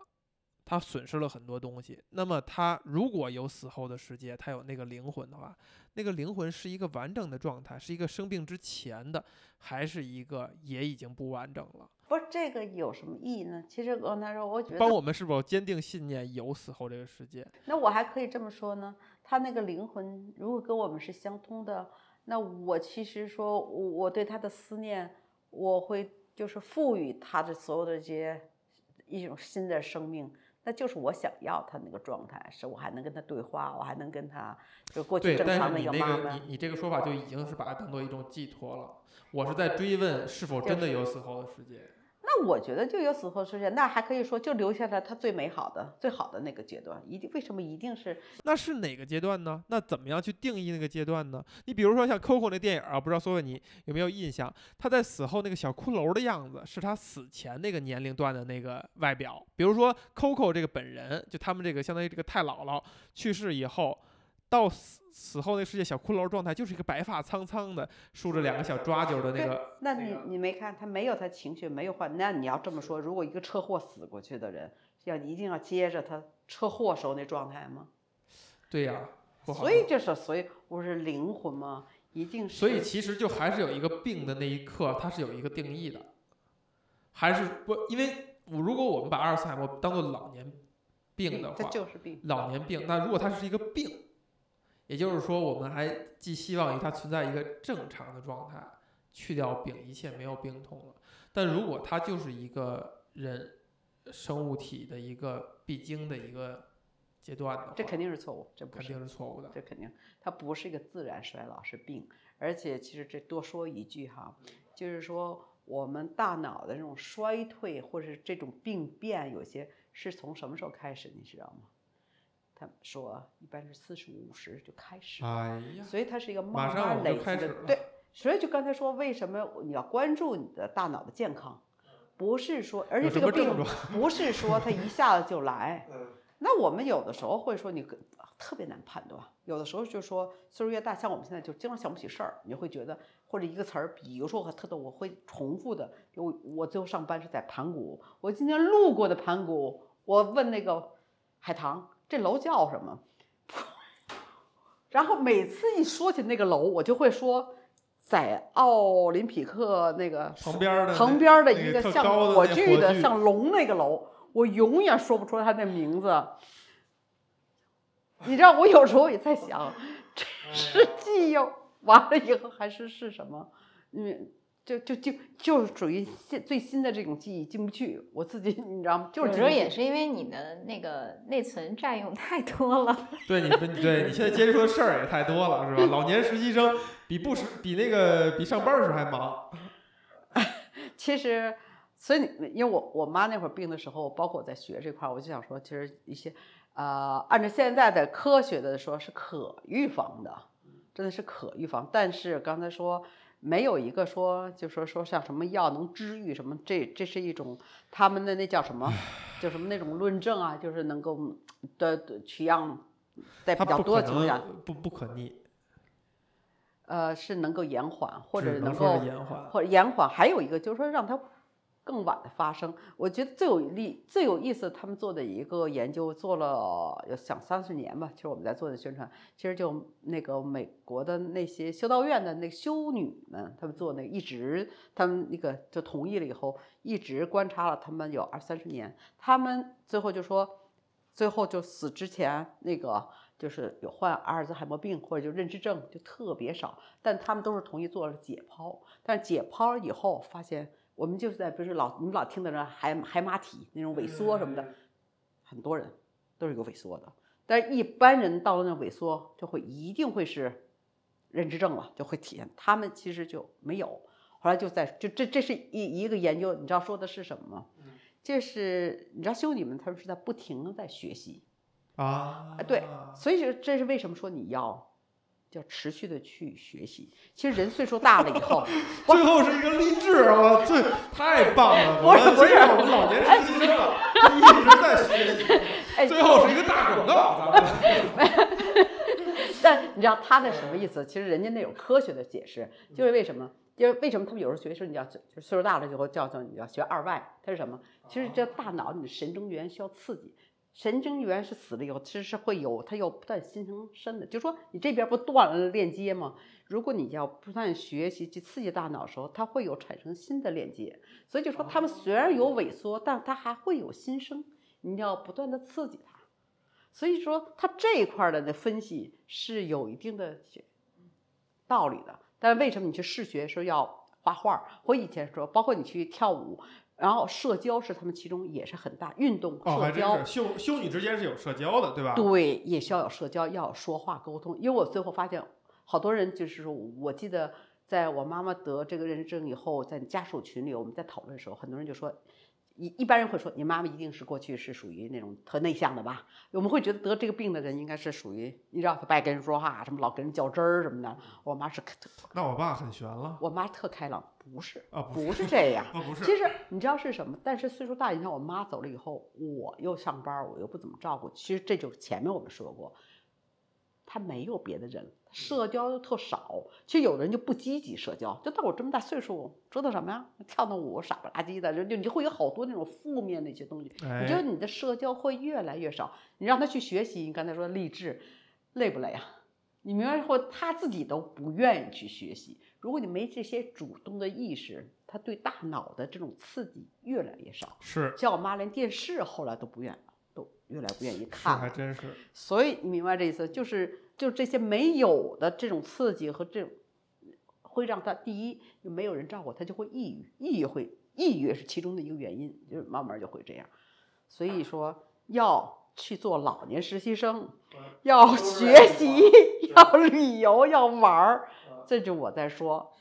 他损失了很多东西。那么他如果有死后的世界，他有那个灵魂的话，那个灵魂是一个完整的状态，是一个生病之前的，还是一个也已经不完整了？不是这个有什么意义呢？其实刚才说，我觉得帮，我们是否坚定信念有死后这个世界？那我还可以这么说呢，他那个灵魂如果跟我们是相通的，那我其实说我我对他的思念，我会就是赋予他的所有的这些一种新的生命。那就是我想要他那个状态，是我还能跟他对话，我还能跟他就过去对，正常的一个妈妈那个你。你这个说法就已经是把它当做一种寄托了。我是在追问是否真的有死后的世界。我觉得就有死后世界，那还可以说就留下了他最美好的、最好的那个阶段。一定为什么一定是那是哪个阶段呢？那怎么样去定义那个阶段呢？你比如说像 Coco 那电影啊，不知道所有你有没有印象？他在死后那个小骷髅的样子，是他死前那个年龄段的那个外表。比如说 Coco 这个本人，就他们这个相当于这个太姥姥去世以后，到死死后那世界小骷髅状态，就是一个白发苍苍的，梳着两个小抓阄的那个。那你你没看他没有他情绪没有换，那你要这么说，如果一个车祸死过去的人，要一定要接着他车祸时候那状态吗？对呀、所以就是所以我是灵魂嘛，一定是。所以其实就还是有一个病的那一刻，它是有一个定义的，还是不？因为我如果我们把阿尔茨海默当做老年病的这话，就是病。老年病，那如果它是一个病，也就是说，我们还寄希望于它存在一个正常的状态，去掉丙，一切没有病痛了。但如果它就是一个人生物体的一个必经的一个阶段的话，这肯定是错误，这不是肯定是错误的。这肯定，它不是一个自然衰老，是病。而且其实这多说一句哈，就是说我们大脑的这种衰退或者是这种病变，有些是从什么时候开始，你知道吗？他们说一般是四十五十就开始，哎呀，所以它是一个慢慢累。积的对，所以就刚才说，为什么你要关注你的大脑的健康，不是说，而且这个病？不是说它一下子就来。嗯那我们有的时候会说你特别难判断，有的时候就说岁数越大，像我们现在就经常想不起事儿，你会觉得或者一个词儿，比如说我特逗，我会重复的。我我最后上班是在盘古，我今天路过的盘古，我问那个海棠这楼叫什么，然后每次一说起那个楼，我就会说在奥林匹克那个旁边儿的旁边儿的一个像火炬的像龙那个楼，我永远说不出它的名字。你知道，我有时候也在想，这是 记忆完了以后还是是什么？嗯，就就就就是属于现最新的这种记忆进不去，我自己你知道吗？就是有时候进不去也是因为你的那个内存占用太多了。对你们，对你现在接触的事儿也太多了，是吧？老年实习生比不实比那个比上班的时候还忙。其实，所以你因为我我妈那会儿病的时候，包括我在学这块儿，我就想说，其实一些呃，按照现在的科学的说是可预防的，真的是可预防。但是刚才说没有一个说就说说像什么药能治愈什么，这这是一种他们的那叫什么，就什么那种论证啊，就是能够的的取样在比较多的情况下，不不可逆，呃，是能够延缓或者能够延缓。或者延缓，还有一个就是说让它更晚的发生。我觉得最有利、最有意思，他们做的一个研究做了有想三十年吧。其实我们在做的宣传，其实就那个美国的那些修道院的那修女们，他们做那一直，他们那个就同意了以后，一直观察了他们有二三十年，他们最后就说，最后就死之前那个。就是有患阿尔兹海默病或者就认知症就特别少，但他们都是同意做了解剖，但解剖以后发现，我们就是在不是老你们老听的那海海马体那种萎缩什么的，很多人都是有萎缩的，但是一般人到了那萎缩就会一定会是认知症了，就会体现，他们其实就没有，后来就在就这这是一一个研究，你知道说的是什么吗？这是你知道修女们他们是在不停的在学习。啊哎，对，所以说这是为什么说你要要持续的去学习。其实人岁数大了以后，最后是一个励志，啊最太棒了！不是不是我们我们老年实习生了，一直在学习，哎，最后是一个大广告，咱们。但你知道他的什么意思？其实人家那有科学的解释，就是为什么？就是为什么他们有时候学生你要就是岁数大了以后叫叫你要学二外，它是什么？其实这大脑你的神经元需要刺激，神经元是死了以后，其实是会有它要不断新生生的。就说你这边不断了链接吗？如果你要不断学习去刺激大脑的时候，它会有产生新的链接。所以就说它们虽然有萎缩，但它还会有新生。你要不断的刺激它。所以说它这一块的那分析是有一定的道理的。但是为什么你去试学说要画画？或以前说，包括你去跳舞。然后社交是他们其中也是很大运动社交，修修女之间是有社交的，对吧？对，也需要有社交，要说话沟通。因为我最后发现，好多人就是说，我记得在我妈妈得这个认知症以后，在家属群里我们在讨论的时候，很多人就说。一一般人会说，你妈妈一定是过去是属于那种特内向的吧？我们会觉得得这个病的人应该是属于，你知道，他不爱跟人说话，什么老跟人较真儿什么的。我妈是，那我爸很悬了。我妈特开朗，不是啊，不是这样，不是。其实你知道是什么？但是岁数大，你看我妈走了以后，我又上班，我又不怎么照顾。其实这就是前面我们说过。他没有别的人，社交又特少。其实有的人就不积极社交，就到我这么大岁数，折腾什么呀？跳跳舞傻不拉几的，人就你会有好多那种负面的一些东西。你觉得你的社交会越来越少。你让他去学习，你刚才说励志，累不累啊？你明白后，他自己都不愿意去学习。如果你没这些主动的意识，他对大脑的这种刺激越来越少。是，像我妈连电视后来都不愿。都越来越不愿意看，还真是。所以你明白这意思，就是就这些没有的这种刺激和这种，会让他第一就没有人照顾他，就会抑郁，抑郁会抑郁是其中的一个原因，就是慢慢就会这样。所以说要去做老年实习生，要学习，要旅游，要玩儿。这就我在说，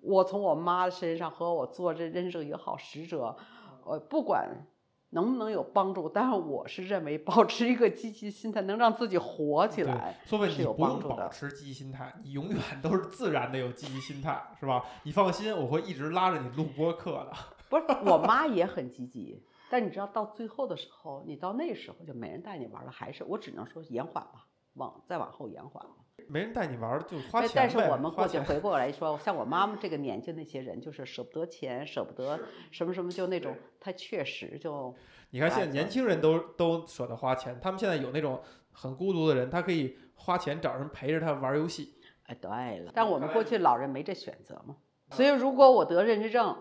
我从我妈身上和我做这人生也好使者，呃，不管。能不能有帮助？但是我是认为，保持一个积极心态，能让自己活起来，是有帮助的。保持积极心态，你永远都是自然的有积极心态，是吧？你放心，我会一直拉着你录播课的。不是，我妈也很积极，但你知道，到最后的时候，你到那时候就没人带你玩了，还是我只能说延缓吧，往再往后延缓吧。没人带你玩就花钱但是我们过去回过来说，像我妈妈这个年纪那些人，就是舍不得钱，舍不得什么什么，就那种，他确实就。你看现在年轻人都都舍得花钱，他们现在有那种很孤独的人，他可以花钱找人陪着他玩游戏。哎，对了，但我们过去老人没这选择嘛。所以如果我得认知症，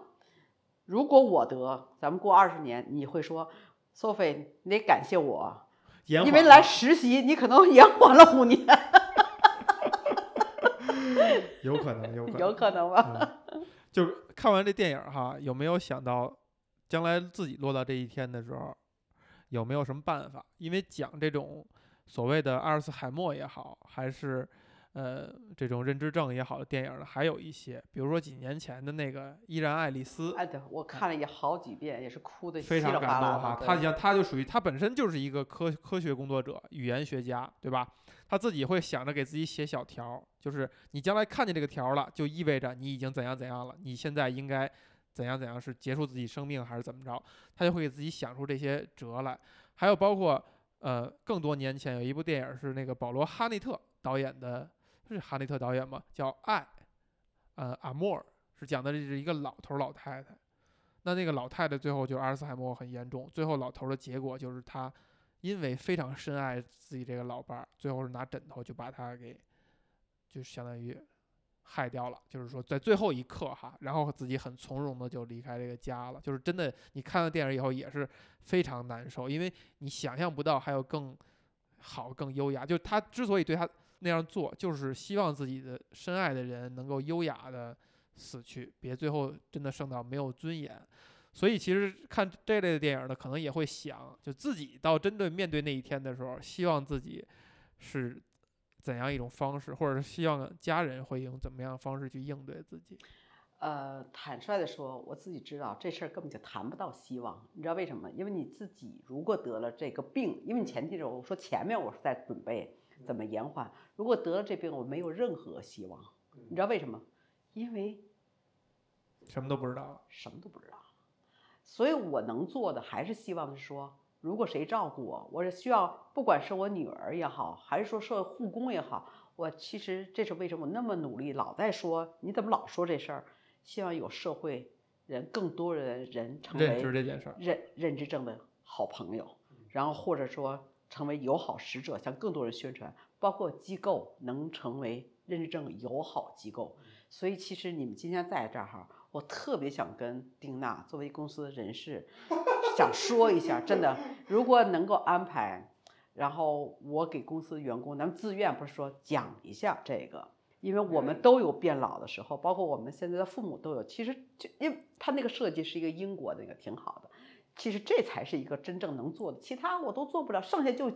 如果我得，咱们过二十年，你会说，Sophie，你得感谢我，因为来实习，你可能 延缓了五年。有可能，有可 能，有可能吧？就看完这电影哈，有没有想到将来自己落到这一天的时候，有没有什么办法？因为讲这种所谓的阿尔茨海默也好，还是呃这种认知症也好的电影呢，还有一些，比如说几年前的那个《依然爱丽丝》。哎，对，我看了也好几遍，也是哭的非常感动哈。他像他就属于他本身就是一个科科学工作者，语言学家，对吧？他自己会想着给自己写小条，就是你将来看见这个条了，就意味着你已经怎样怎样了，你现在应该怎样怎样，是结束自己生命还是怎么着？他就会给自己想出这些辙来。还有包括呃，更多年前有一部电影是那个保罗·哈内特导演的，是哈内特导演吗？叫《爱》，呃，阿莫尔是讲的这是一个老头老太太，那那个老太太最后就阿尔茨海默很严重，最后老头的结果就是他。因为非常深爱自己这个老伴儿，最后是拿枕头就把他给，就是相当于害掉了。就是说，在最后一刻哈，然后自己很从容的就离开这个家了。就是真的，你看了电影以后也是非常难受，因为你想象不到还有更好、更优雅。就他之所以对他那样做，就是希望自己的深爱的人能够优雅的死去，别最后真的剩到没有尊严。所以其实看这类的电影呢，可能也会想，就自己到针对面对那一天的时候，希望自己是怎样一种方式，或者是希望家人会用怎么样的方式去应对自己。呃，坦率的说，我自己知道这事儿根本就谈不到希望。你知道为什么？因为你自己如果得了这个病，因为你前提是我说前面我是在准备怎么延缓，如果得了这病，我没有任何希望。你知道为什么？因为什么都不知道，什么都不知道。所以我能做的还是希望是说，如果谁照顾我，我是需要，不管是我女儿也好，还是说社会护工也好，我其实这是为什么我那么努力，老在说你怎么老说这事儿？希望有社会人更多的人成为认知这件事儿，认认知症的好朋友，然后或者说成为友好使者，向更多人宣传，包括机构能成为认证友好机构。所以其实你们今天在这儿哈，我特别想跟丁娜作为公司的人事，想说一下，真的，如果能够安排，然后我给公司员工，咱们自愿不是说讲一下这个，因为我们都有变老的时候，包括我们现在的父母都有。其实就因为他那个设计是一个英国的那个挺好的，其实这才是一个真正能做的，其他我都做不了，剩下就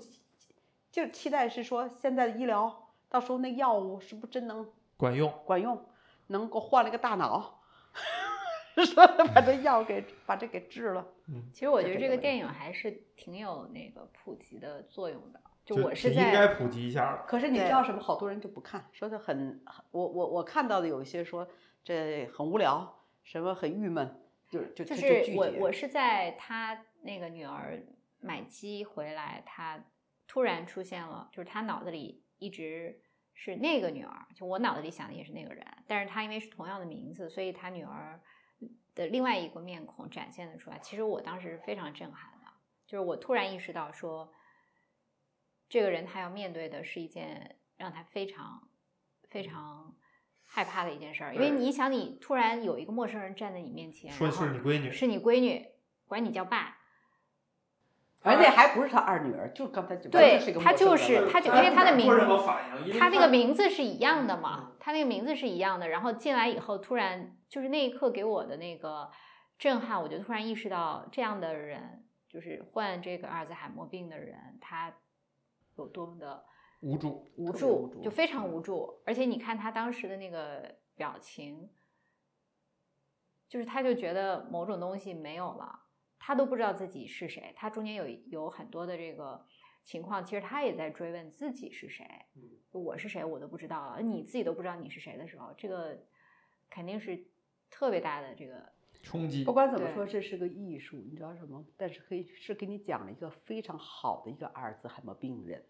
就期待是说现在的医疗到时候那药物是不是真能管用。管用，能够换了个大脑，说把这药给把这给治了。嗯其实我觉得这个电影还是挺有那个普及的作用的。就就我是在应该在普及一下了。可是你知道什么？好多人就不看，说的很，我我我看到的有一些说这很无聊，什么很郁闷，就就就就是我我是在他那个女儿买鸡回来，他突然出现了，就是他脑子里一直是那个女儿，就我脑子里想的也是那个人，但是他因为是同样的名字，所以他女儿的另外一个面孔展现了出来。其实我当时是非常震撼的，就是我突然意识到说，这个人他要面对的是一件让他非常非常害怕的一件事儿，因为你想，你突然有一个陌生人站在你面前，说是你闺女，是你闺女，管你叫爸，而且还不是他二女儿，就刚才就对他就是他就因为他的名他那个名字是一样的嘛，他那个名字是一样的，然后进来以后，突然就是那一刻给我的那个震撼，我就突然意识到，这样的人就是患这个阿尔兹海默病的人，他有多么的无助。无，助就非常无助。而且你看他当时的那个表情，就是他就觉得某种东西没有了，他都不知道自己是谁。他中间有有很多的这个情况，其实他也在追问自己是谁。我是谁我都不知道了，你自己都不知道你是谁的时候，这个肯定是特别大的这个冲击不。管怎么说，这是个艺术，你知道什么？但是可以是给你讲了一个非常好的一个阿尔兹海默病人。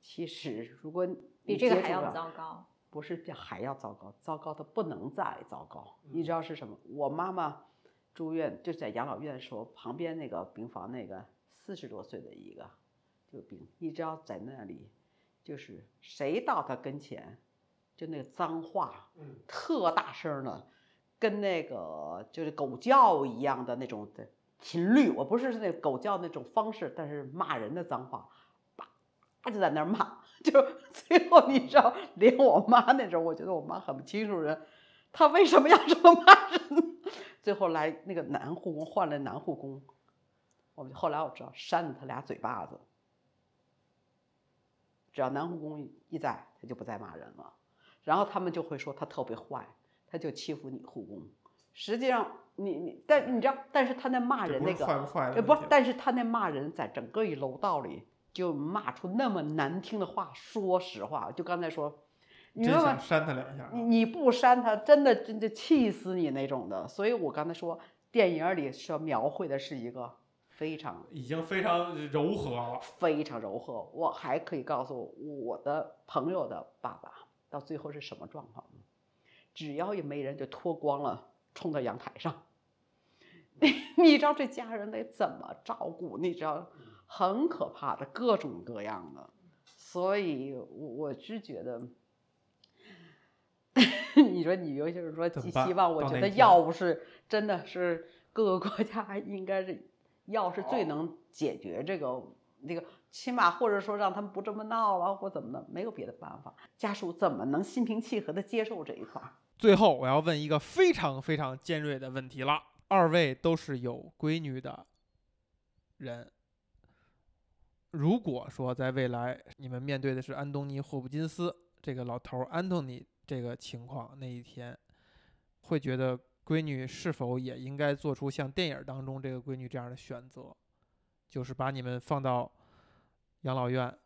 其实，如果比这个还要糟糕。不是比还要糟糕，糟糕的不能再糟糕。你知道是什么？我妈妈住院就在养老院的时候，旁边那个病房那个四十多岁的一个就病，你知道在那里，就是谁到他跟前，就那个脏话，嗯特大声的，跟那个就是狗叫一样的那种的频率。我不是那狗叫那种方式，但是骂人的脏话，叭就在那儿骂。就 最后你知道，连我妈那时候，我觉得我妈很不清楚人，她为什么要这么骂人。最后来那个男护工换了男护工，我们后来我知道扇了他俩嘴巴子。只要男护工一在，他就不再骂人了。然后他们就会说他特别坏，他就欺负女护工。实际上你你但你知道，但是他那骂人那个坏不坏的呃不，但是他那骂人在整个一楼道里就骂出那么难听的话。说实话，就刚才说，你真知道吗想？扇他两下啊。你你不扇他，真的真的气死你那种的。所以我刚才说，电影里是要描绘的是一个非常已经非常柔和了。非常柔和。我还可以告诉我的朋友的爸爸，到最后是什么状况呢？只要一没人，就脱光了冲到阳台上。你知道这家人得怎么照顾？你知道，很可怕的，各种各样的。所以，我我是觉得，你说你尤其是说寄希望，我觉得药物是真的是各个国家 应该是药是最能解决这个那个，起码或者说让他们不这么闹了或怎么的，没有别的办法。家属怎么能心平气和的接受这一块儿？最后，我要问一个非常非常尖锐的问题了：二位都是有闺女的人，如果说在未来你们面对的是安东尼·霍普金斯这个老头儿安东尼这个情况，那一天会觉得闺女是否也应该做出像电影当中这个闺女这样的选择，就是把你们放到养老院，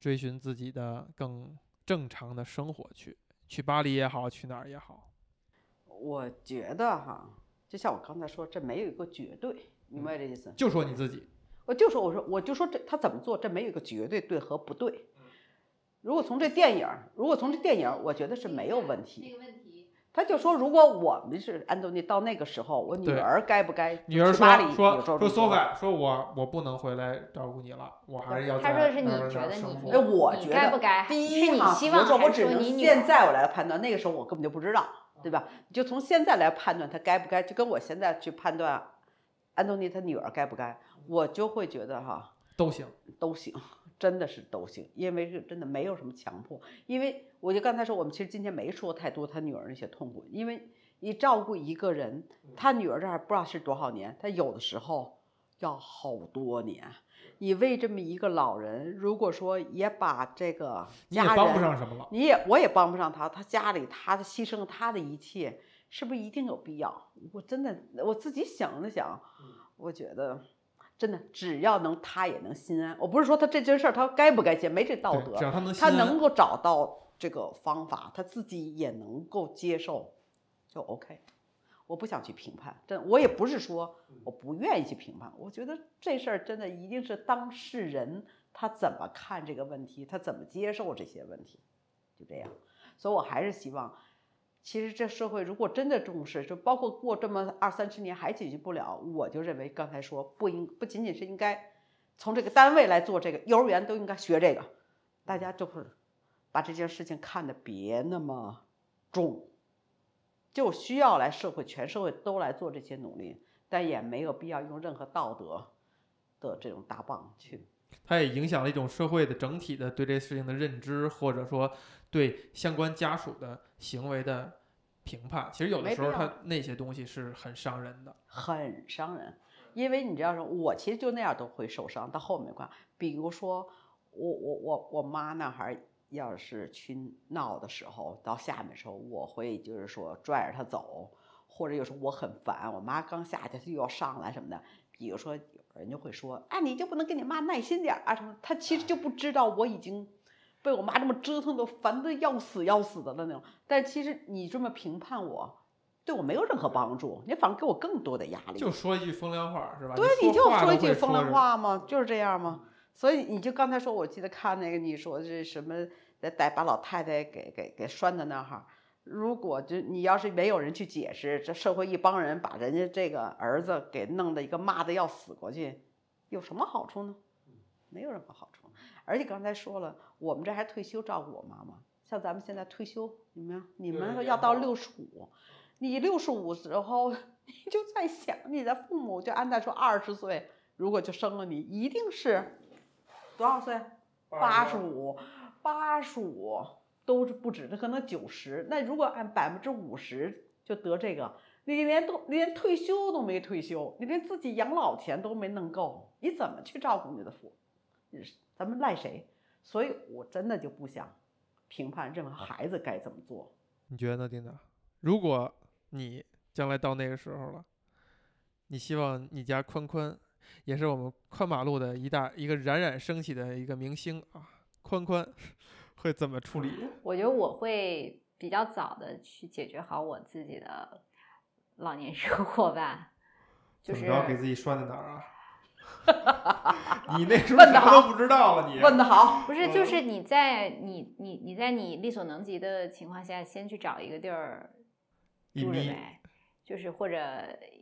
追寻自己的更正常的生活去，去巴黎也好，去哪儿也好。我觉得哈，就像我刚才说，这没有一个绝对，明白这意思？就说你自己，我就说，我说，我就说这他怎么做，这没有一个绝对对和不对。如果从这电影儿，如果从这电影儿，我觉得是没有问题。个问题，他就说，如果我们是安东尼到那个时候，我女儿该不该女儿去巴黎说说说这么说 Sophie 说我我不能回来照顾你了，我还是要他说的是你觉得你哎，我觉得该不该第一哈，希望还比如说我只能现在我来判断，那个时候我根本就不知道，对吧？就从现在来判断他该不该，就跟我现在去判断安东尼他女儿该不该，我就会觉得哈都行。都行，真的是都行，因为是真的没有什么强迫，因为我就刚才说，我们其实今天没说太多他女儿那些痛苦，因为你照顾一个人，他女儿这还不知道是多少年，他有的时候要好多年。你为这么一个老人，如果说也把这个家你也帮不人，上什么了。你也我也帮不上他，他家里他的牺牲他的一切，是不是一定有必要？我真的我自己想了想，我觉得真的只要能他也能心安。我不是说他这件事儿他该不该接，没这道德，只，要他能他能够找到这个方法，他自己也能够接受，就 OK。我不想去评判，真我也不是说我不愿意去评判，我觉得这事儿真的一定是当事人他怎么看这个问题，他怎么接受这些问题，就这样。所以我还是希望，其实这社会如果真的重视，就包括过这么二三十年还解决不了，我就认为刚才说不应不仅仅是应该从这个单位来做这个，幼儿园都应该学这个，大家就是把这件事情看得别那么重，就需要来社会全社会都来做这些努力，但也没有必要用任何道德的这种大棒去。它也影响了一种社会的整体的对这事情的认知，或者说对相关家属的行为的评判。其实有的时候，没必要它那些东西是很伤人的。很伤人，因为你知道说，我其实就那样都会受伤，到后面话，比如说我我我我妈那孩儿要是去闹的时候，到下面的时候，我会就是说拽着她走，或者有时候我很烦，我妈刚下去，她又要上来什么的。比如说有人就会说，哎，你就不能跟你妈耐心点儿啊什么？她其实就不知道我已经被我妈这么折腾的烦的要死要死的了那种。但其实你这么评判我，对我没有任何帮助，你反而给我更多的压力。就说一句风凉话是吧？对，你就说一句风凉。话嘛，就是这样嘛。所以你就刚才说，我记得看那个你说这什么，得得把老太太给给给拴在那哈。如果就你要是没有人去解释，这社会一帮人把人家这个儿子给弄的一个骂的要死过去，有什么好处呢？没有任何好处。而且刚才说了，我们这还退休照顾我妈妈，像咱们现在退休，你们你们要到六十五，你六十五时候 你就在想，你的父母就按照说二十岁，如果就生了你，一定是多少岁？八十五，八十五都是不止，这可能九十。那如果按百分之五十就得这个，你连都连退休都没退休，你连自己养老钱都没弄够，你怎么去照顾你的父？咱们赖谁？所以我真的就不想评判任何孩子该怎么做。你觉得呢，丁达？如果你将来到那个时候了，你希望你家宽宽，也是我们宽马路的一大一个冉冉升起的一个明星啊，宽宽 会怎么处理？我觉得我会比较早的去解决好我自己的老年生活吧，就是怎么着给自己拴在哪儿啊？你那时候都不知道了，你问的好，不是就是你在你你你在你力所能及的情况下，先去找一个地儿住着呗，就是或者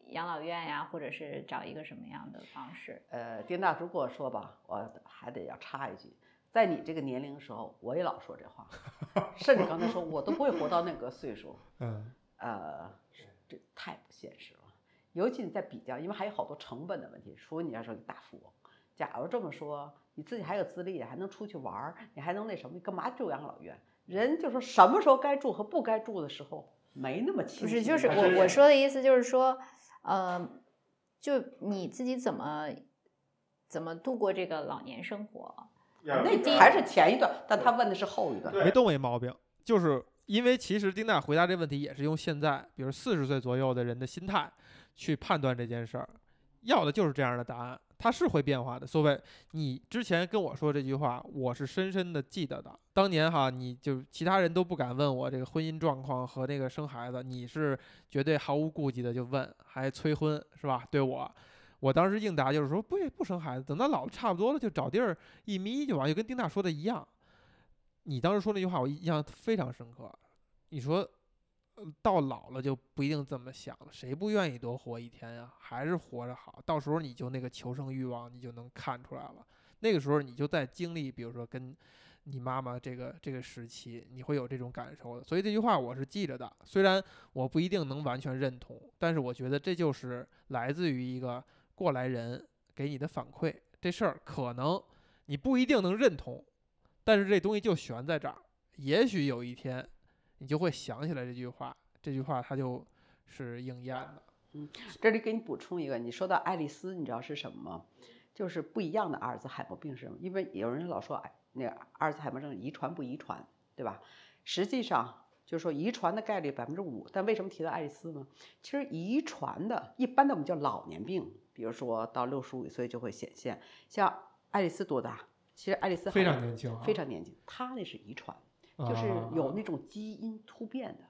养老院呀，或者是找一个什么样的方式。呃，丁大，叔跟我说吧，我还得要插一句，在你这个年龄的时候，我也老说这话，甚至刚才说我都不会活到那个岁数，嗯，呃，这太不现实了。尤其你在比较，因为还有好多成本的问题。除非你要是个大富翁，假如这么说，你自己还有资历，还能出去玩儿，你还能那什么，你干嘛住养老院？人就说什么时候该住和不该住的时候，没那么清不是，就是我我说的意思就是说，呃，就你自己怎么怎么度过这个老年生活？那还是前一段，但他问的是后一段。没都没毛病，就是因为其实丁娜回答这问题也是用现在，比如四十岁左右的人的心态去判断这件事儿，要的就是这样的答案，它是会变化的。所谓你之前跟我说这句话，我是深深的记得的。当年哈，你就其他人都不敢问我这个婚姻状况和那个生孩子，你是绝对毫无顾忌的就问，还催婚是吧？对我。我当时应答就是说不不生孩子，等到老了差不多了就找地儿一眯就完，就跟丁大说的一样。你当时说那句话，我印象非常深刻。你说到老了就不一定这么想了，谁不愿意多活一天呀？还是活着好，到时候你就那个求生欲望你就能看出来了。那个时候你就在经历，比如说跟你妈妈这个这个时期，你会有这种感受的。所以这句话我是记着的，虽然我不一定能完全认同，但是我觉得这就是来自于一个过来人给你的反馈。这事儿可能你不一定能认同，但是这东西就悬在这儿。也许有一天，你就会想起来这句话，这句话它就是应验的。这里给你补充一个，你说到爱丽丝，你知道是什么吗？就是不一样的阿尔兹海默病是什么？因为有人老说，哎，那个阿尔兹海默症遗传不遗传，对吧？实际上就是说遗传的概率百分之五，但为什么提到爱丽丝呢？其实遗传的，一般的我们叫老年病，比如说到六十五岁就会显现。像爱丽丝多大？其实爱丽丝非常年轻，非常年轻，她那是遗传。就是啊有那种基因突变的，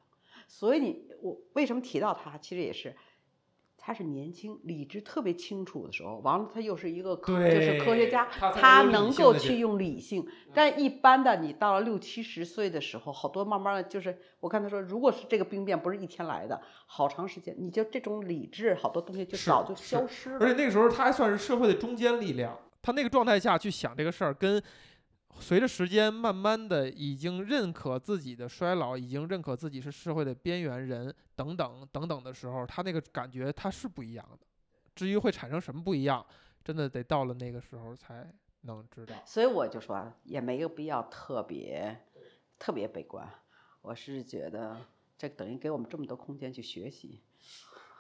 所以你我为什么提到他，其实也是，他是年轻、理智特别清楚的时候，完了他又是一个科，就是科学家，他能够去用理性。但一般的，你到了六七十岁的时候，好多慢慢的就是，我看他说，如果是这个病变不是一天来的，好长时间，你就这种理智好多东西就早就消失了。而且那个时候他还算是社会的中坚力量，他那个状态下去想这个事儿，跟随着时间慢慢的已经认可自己的衰老，已经认可自己是社会的边缘人等等等等的时候，他那个感觉他是不一样的。至于会产生什么不一样，真的得到了那个时候才能知道。所以我就说，也没有必要特别特别悲观。我是觉得这等于给我们这么多空间去学习，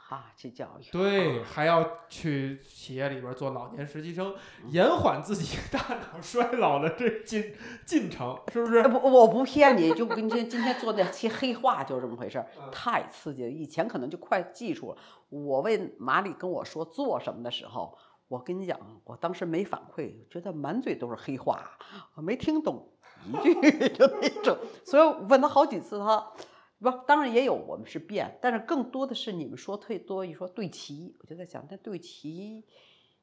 哈，去教育。对，还要去企业里边做老年实习生，延缓自己大脑衰老的这进进程，是不是哎？不，我不骗你，就跟今今天做那期黑话就是这么回事儿，嗯 太刺激了。以前可能就快记住了。我问马里跟我说做什么的时候，我跟你讲，我当时没反馈，觉得满嘴都是黑话，我没听懂一句 就那种。所以我问他好几次，他不，当然也有我们是变，但是更多的是你们说退多一说对齐，我就在想，那对齐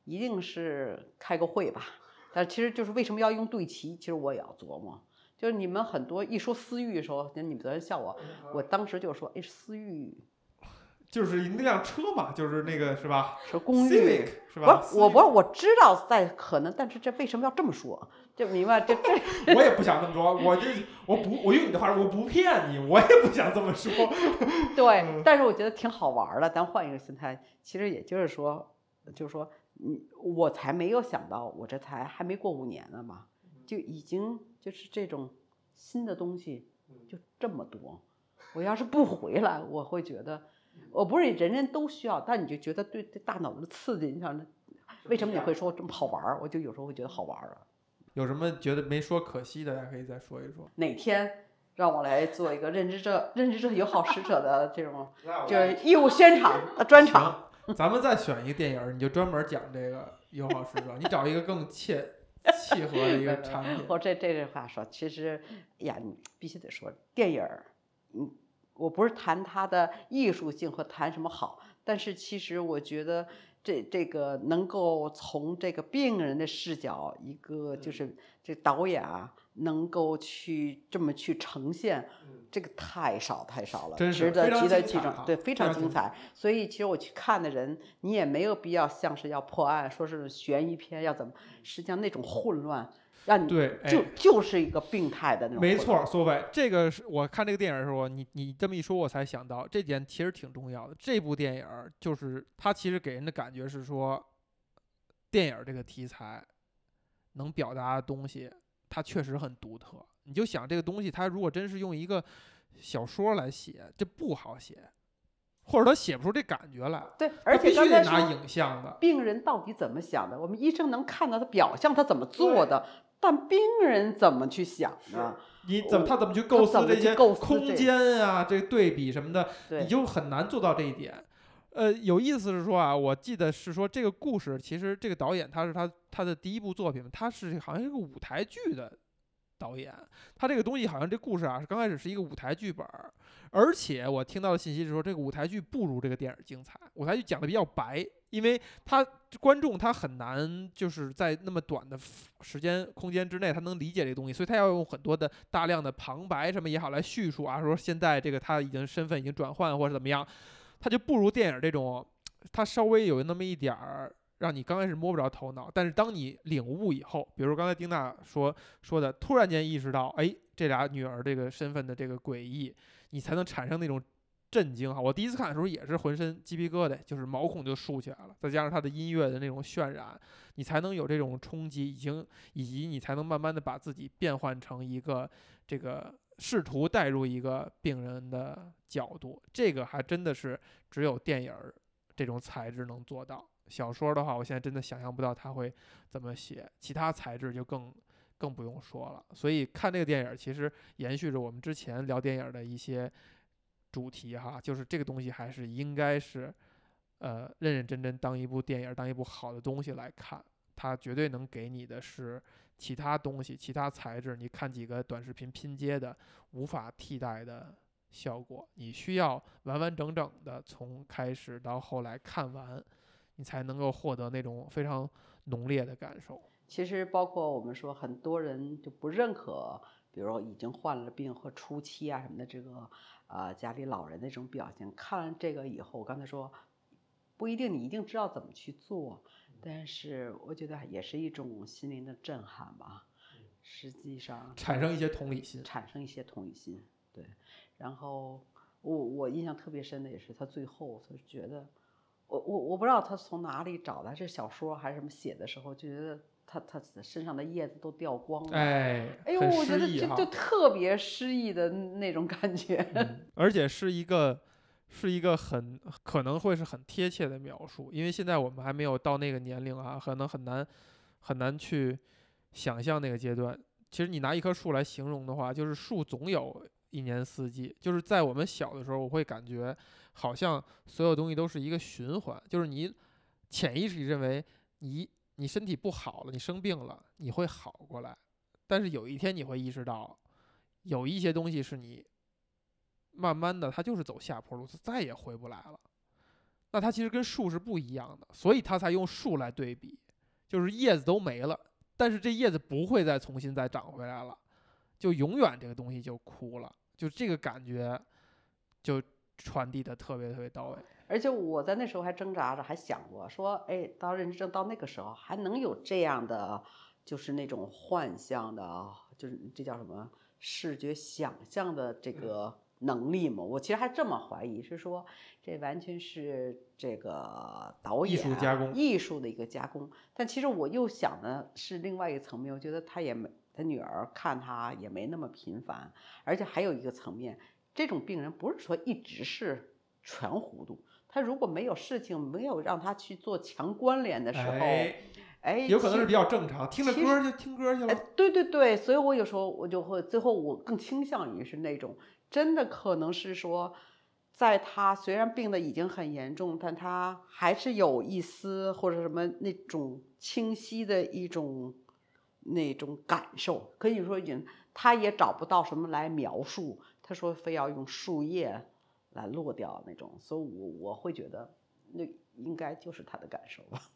一定是开个会吧。但其实就是为什么要用对齐，其实我也要琢磨。就是你们很多一说私域的时候，那你们昨天笑我，我当时就说，哎，私域 就是那辆车嘛，就是那个是吧是公寓。？Civic 是不吧？是我，不是我知道在可能，但是这为什么要这么说？就明白这这 我也不想这么说，我就我不我用你的话说，我不骗你，我也不想这么说。对，但是我觉得挺好玩儿的。咱换一个心态，其实也就是说，就是说，你，我才没有想到，我这才还没过五年呢嘛，就已经就是这种新的东西就这么多。我要是不回来，我会觉得，我不是人人都需要，但你就觉得对对大脑的刺激，你想，为什么你会说这么好玩儿？我就有时候会觉得好玩儿啊。有什么觉得没说可惜的，大家可以再说一说。哪天让我来做一个认知者、认知者友好使者的这种，就是义务宣传呃专场。咱们再选一个电影儿，你就专门讲这个友好使者，你找一个更切契合的一个 产品。我这这句话说，其实呀，你必须得说电影儿，嗯，我不是谈它的艺术性和谈什么好，但是其实我觉得这这个能够从这个病人的视角，一个就是这导演啊，能够去这么去呈现，这个太少太少了，值得值得记住，精彩啊对，非常精彩。所以其实我去看的人，你也没有必要像是要破案，说是悬疑片要怎么，实际上那种混乱，让你对，哎就就是一个病态的那种。没错儿，，苏菲，这个是我看这个电影的时候，你你这么一说，我才想到这点其实挺重要的。这部电影就是它其实给人的感觉是说，电影这个题材能表达的东西，它确实很独特。你就想这个东西，它如果真是用一个小说来写，这不好写，或者他写不出这感觉来，对，而且他必须得拿影像的。病人到底怎么想的，我们医生能看到他表象他怎么做的，但病人怎么去想呢？你怎么他怎么去构思这些构空间啊，这个对比什么的，你，就很难做到这一点。呃，有意思是说啊，我记得是说这个故事，其实这个导演他是他他的第一部作品，他是好像一个舞台剧的导演，他这个东西好像这故事啊是刚开始是一个舞台剧本，而且我听到的信息是说这个舞台剧不如这个电影精彩，舞台剧讲的比较白，因为他观众他很难就是在那么短的时间空间之内他能理解这个东西，所以他要用很多的大量的旁白什么也好来叙述啊，说现在这个他已经身份已经转换或者怎么样，他就不如电影这种，他稍微有那么一点儿。让你刚开始摸不着头脑，但是当你领悟以后，比如刚才丁娜说说的，突然间意识到，哎，这俩女儿这个身份的这个诡异，你才能产生那种震惊哈。我第一次看的时候也是浑身鸡皮疙瘩，就是毛孔就竖起来了，再加上它的音乐的那种渲染，你才能有这种冲击，已经以及你才能慢慢的把自己变换成一个这个试图带入一个病人的角度，这个还真的是只有电影儿这种材质能做到。小说的话，我现在真的想象不到他会怎么写，其他材质就更更不用说了。所以看这个电影，其实延续着我们之前聊电影的一些主题哈，就是这个东西还是应该是呃认认真真当一部电影，当一部好的东西来看。它绝对能给你的是其他东西、其他材质，你看几个短视频拼接的无法替代的效果。你需要完完整整的从开始到后来看完。你才能够获得那种非常浓烈的感受。其实，包括我们说很多人就不认可，比如说已经患了病或初期啊什么的这个，呃，家里老人那种表现。看了这个以后，我刚才说，不一定你一定知道怎么去做，但是我觉得也是一种心灵的震撼吧。实际上，产生一些同理心，产生一些同理心。对。然后我我印象特别深的也是他最后他觉得。我我我不知道他从哪里找的，是小说还是什么写的时候，就觉得他他身上的叶子都掉光了。哎，哎呦，我觉得就就特别诗意的那种感觉。而且是一个是一个很可能会是很贴切的描述，因为现在我们还没有到那个年龄啊，可能很难很难去想象那个阶段。其实你拿一棵树来形容的话，就是树总有一年四季，就是在我们小的时候，我会感觉。好像所有东西都是一个循环，就是你潜意识里认为你你身体不好了，你生病了，你会好过来，但是有一天你会意识到，有一些东西是你慢慢的，它就是走下坡路，它再也回不来了。那它其实跟树是不一样的，所以它才用树来对比，就是叶子都没了，但是这叶子不会再重新再长回来了，就永远这个东西就枯了，就这个感觉就。传递的特别特别到位，而且我在那时候还挣扎着，还想过说，哎，到认知症到那个时候还能有这样的，就是那种幻象的，就是这叫什么视觉想象的这个能力吗？我其实还这么怀疑，是说这完全是这个导演艺术加工，艺术的一个加工。但其实我又想的是另外一个层面，我觉得他也没他女儿看他也没那么频繁，而且还有一个层面。这种病人不是说一直是全糊涂，他如果没有事情，没有让他去做强关联的时候，哎，有可能是比较正常，听着歌就听歌去了。对对对，所以我有时候我就会最后我更倾向于是那种真的可能是说，在他虽然病的已经很严重，但他还是有一丝或者什么那种清晰的一种那种感受，可以说也他也找不到什么来描述。他说非要用树叶来落掉那种，所以我我会觉得那应该就是他的感受吧。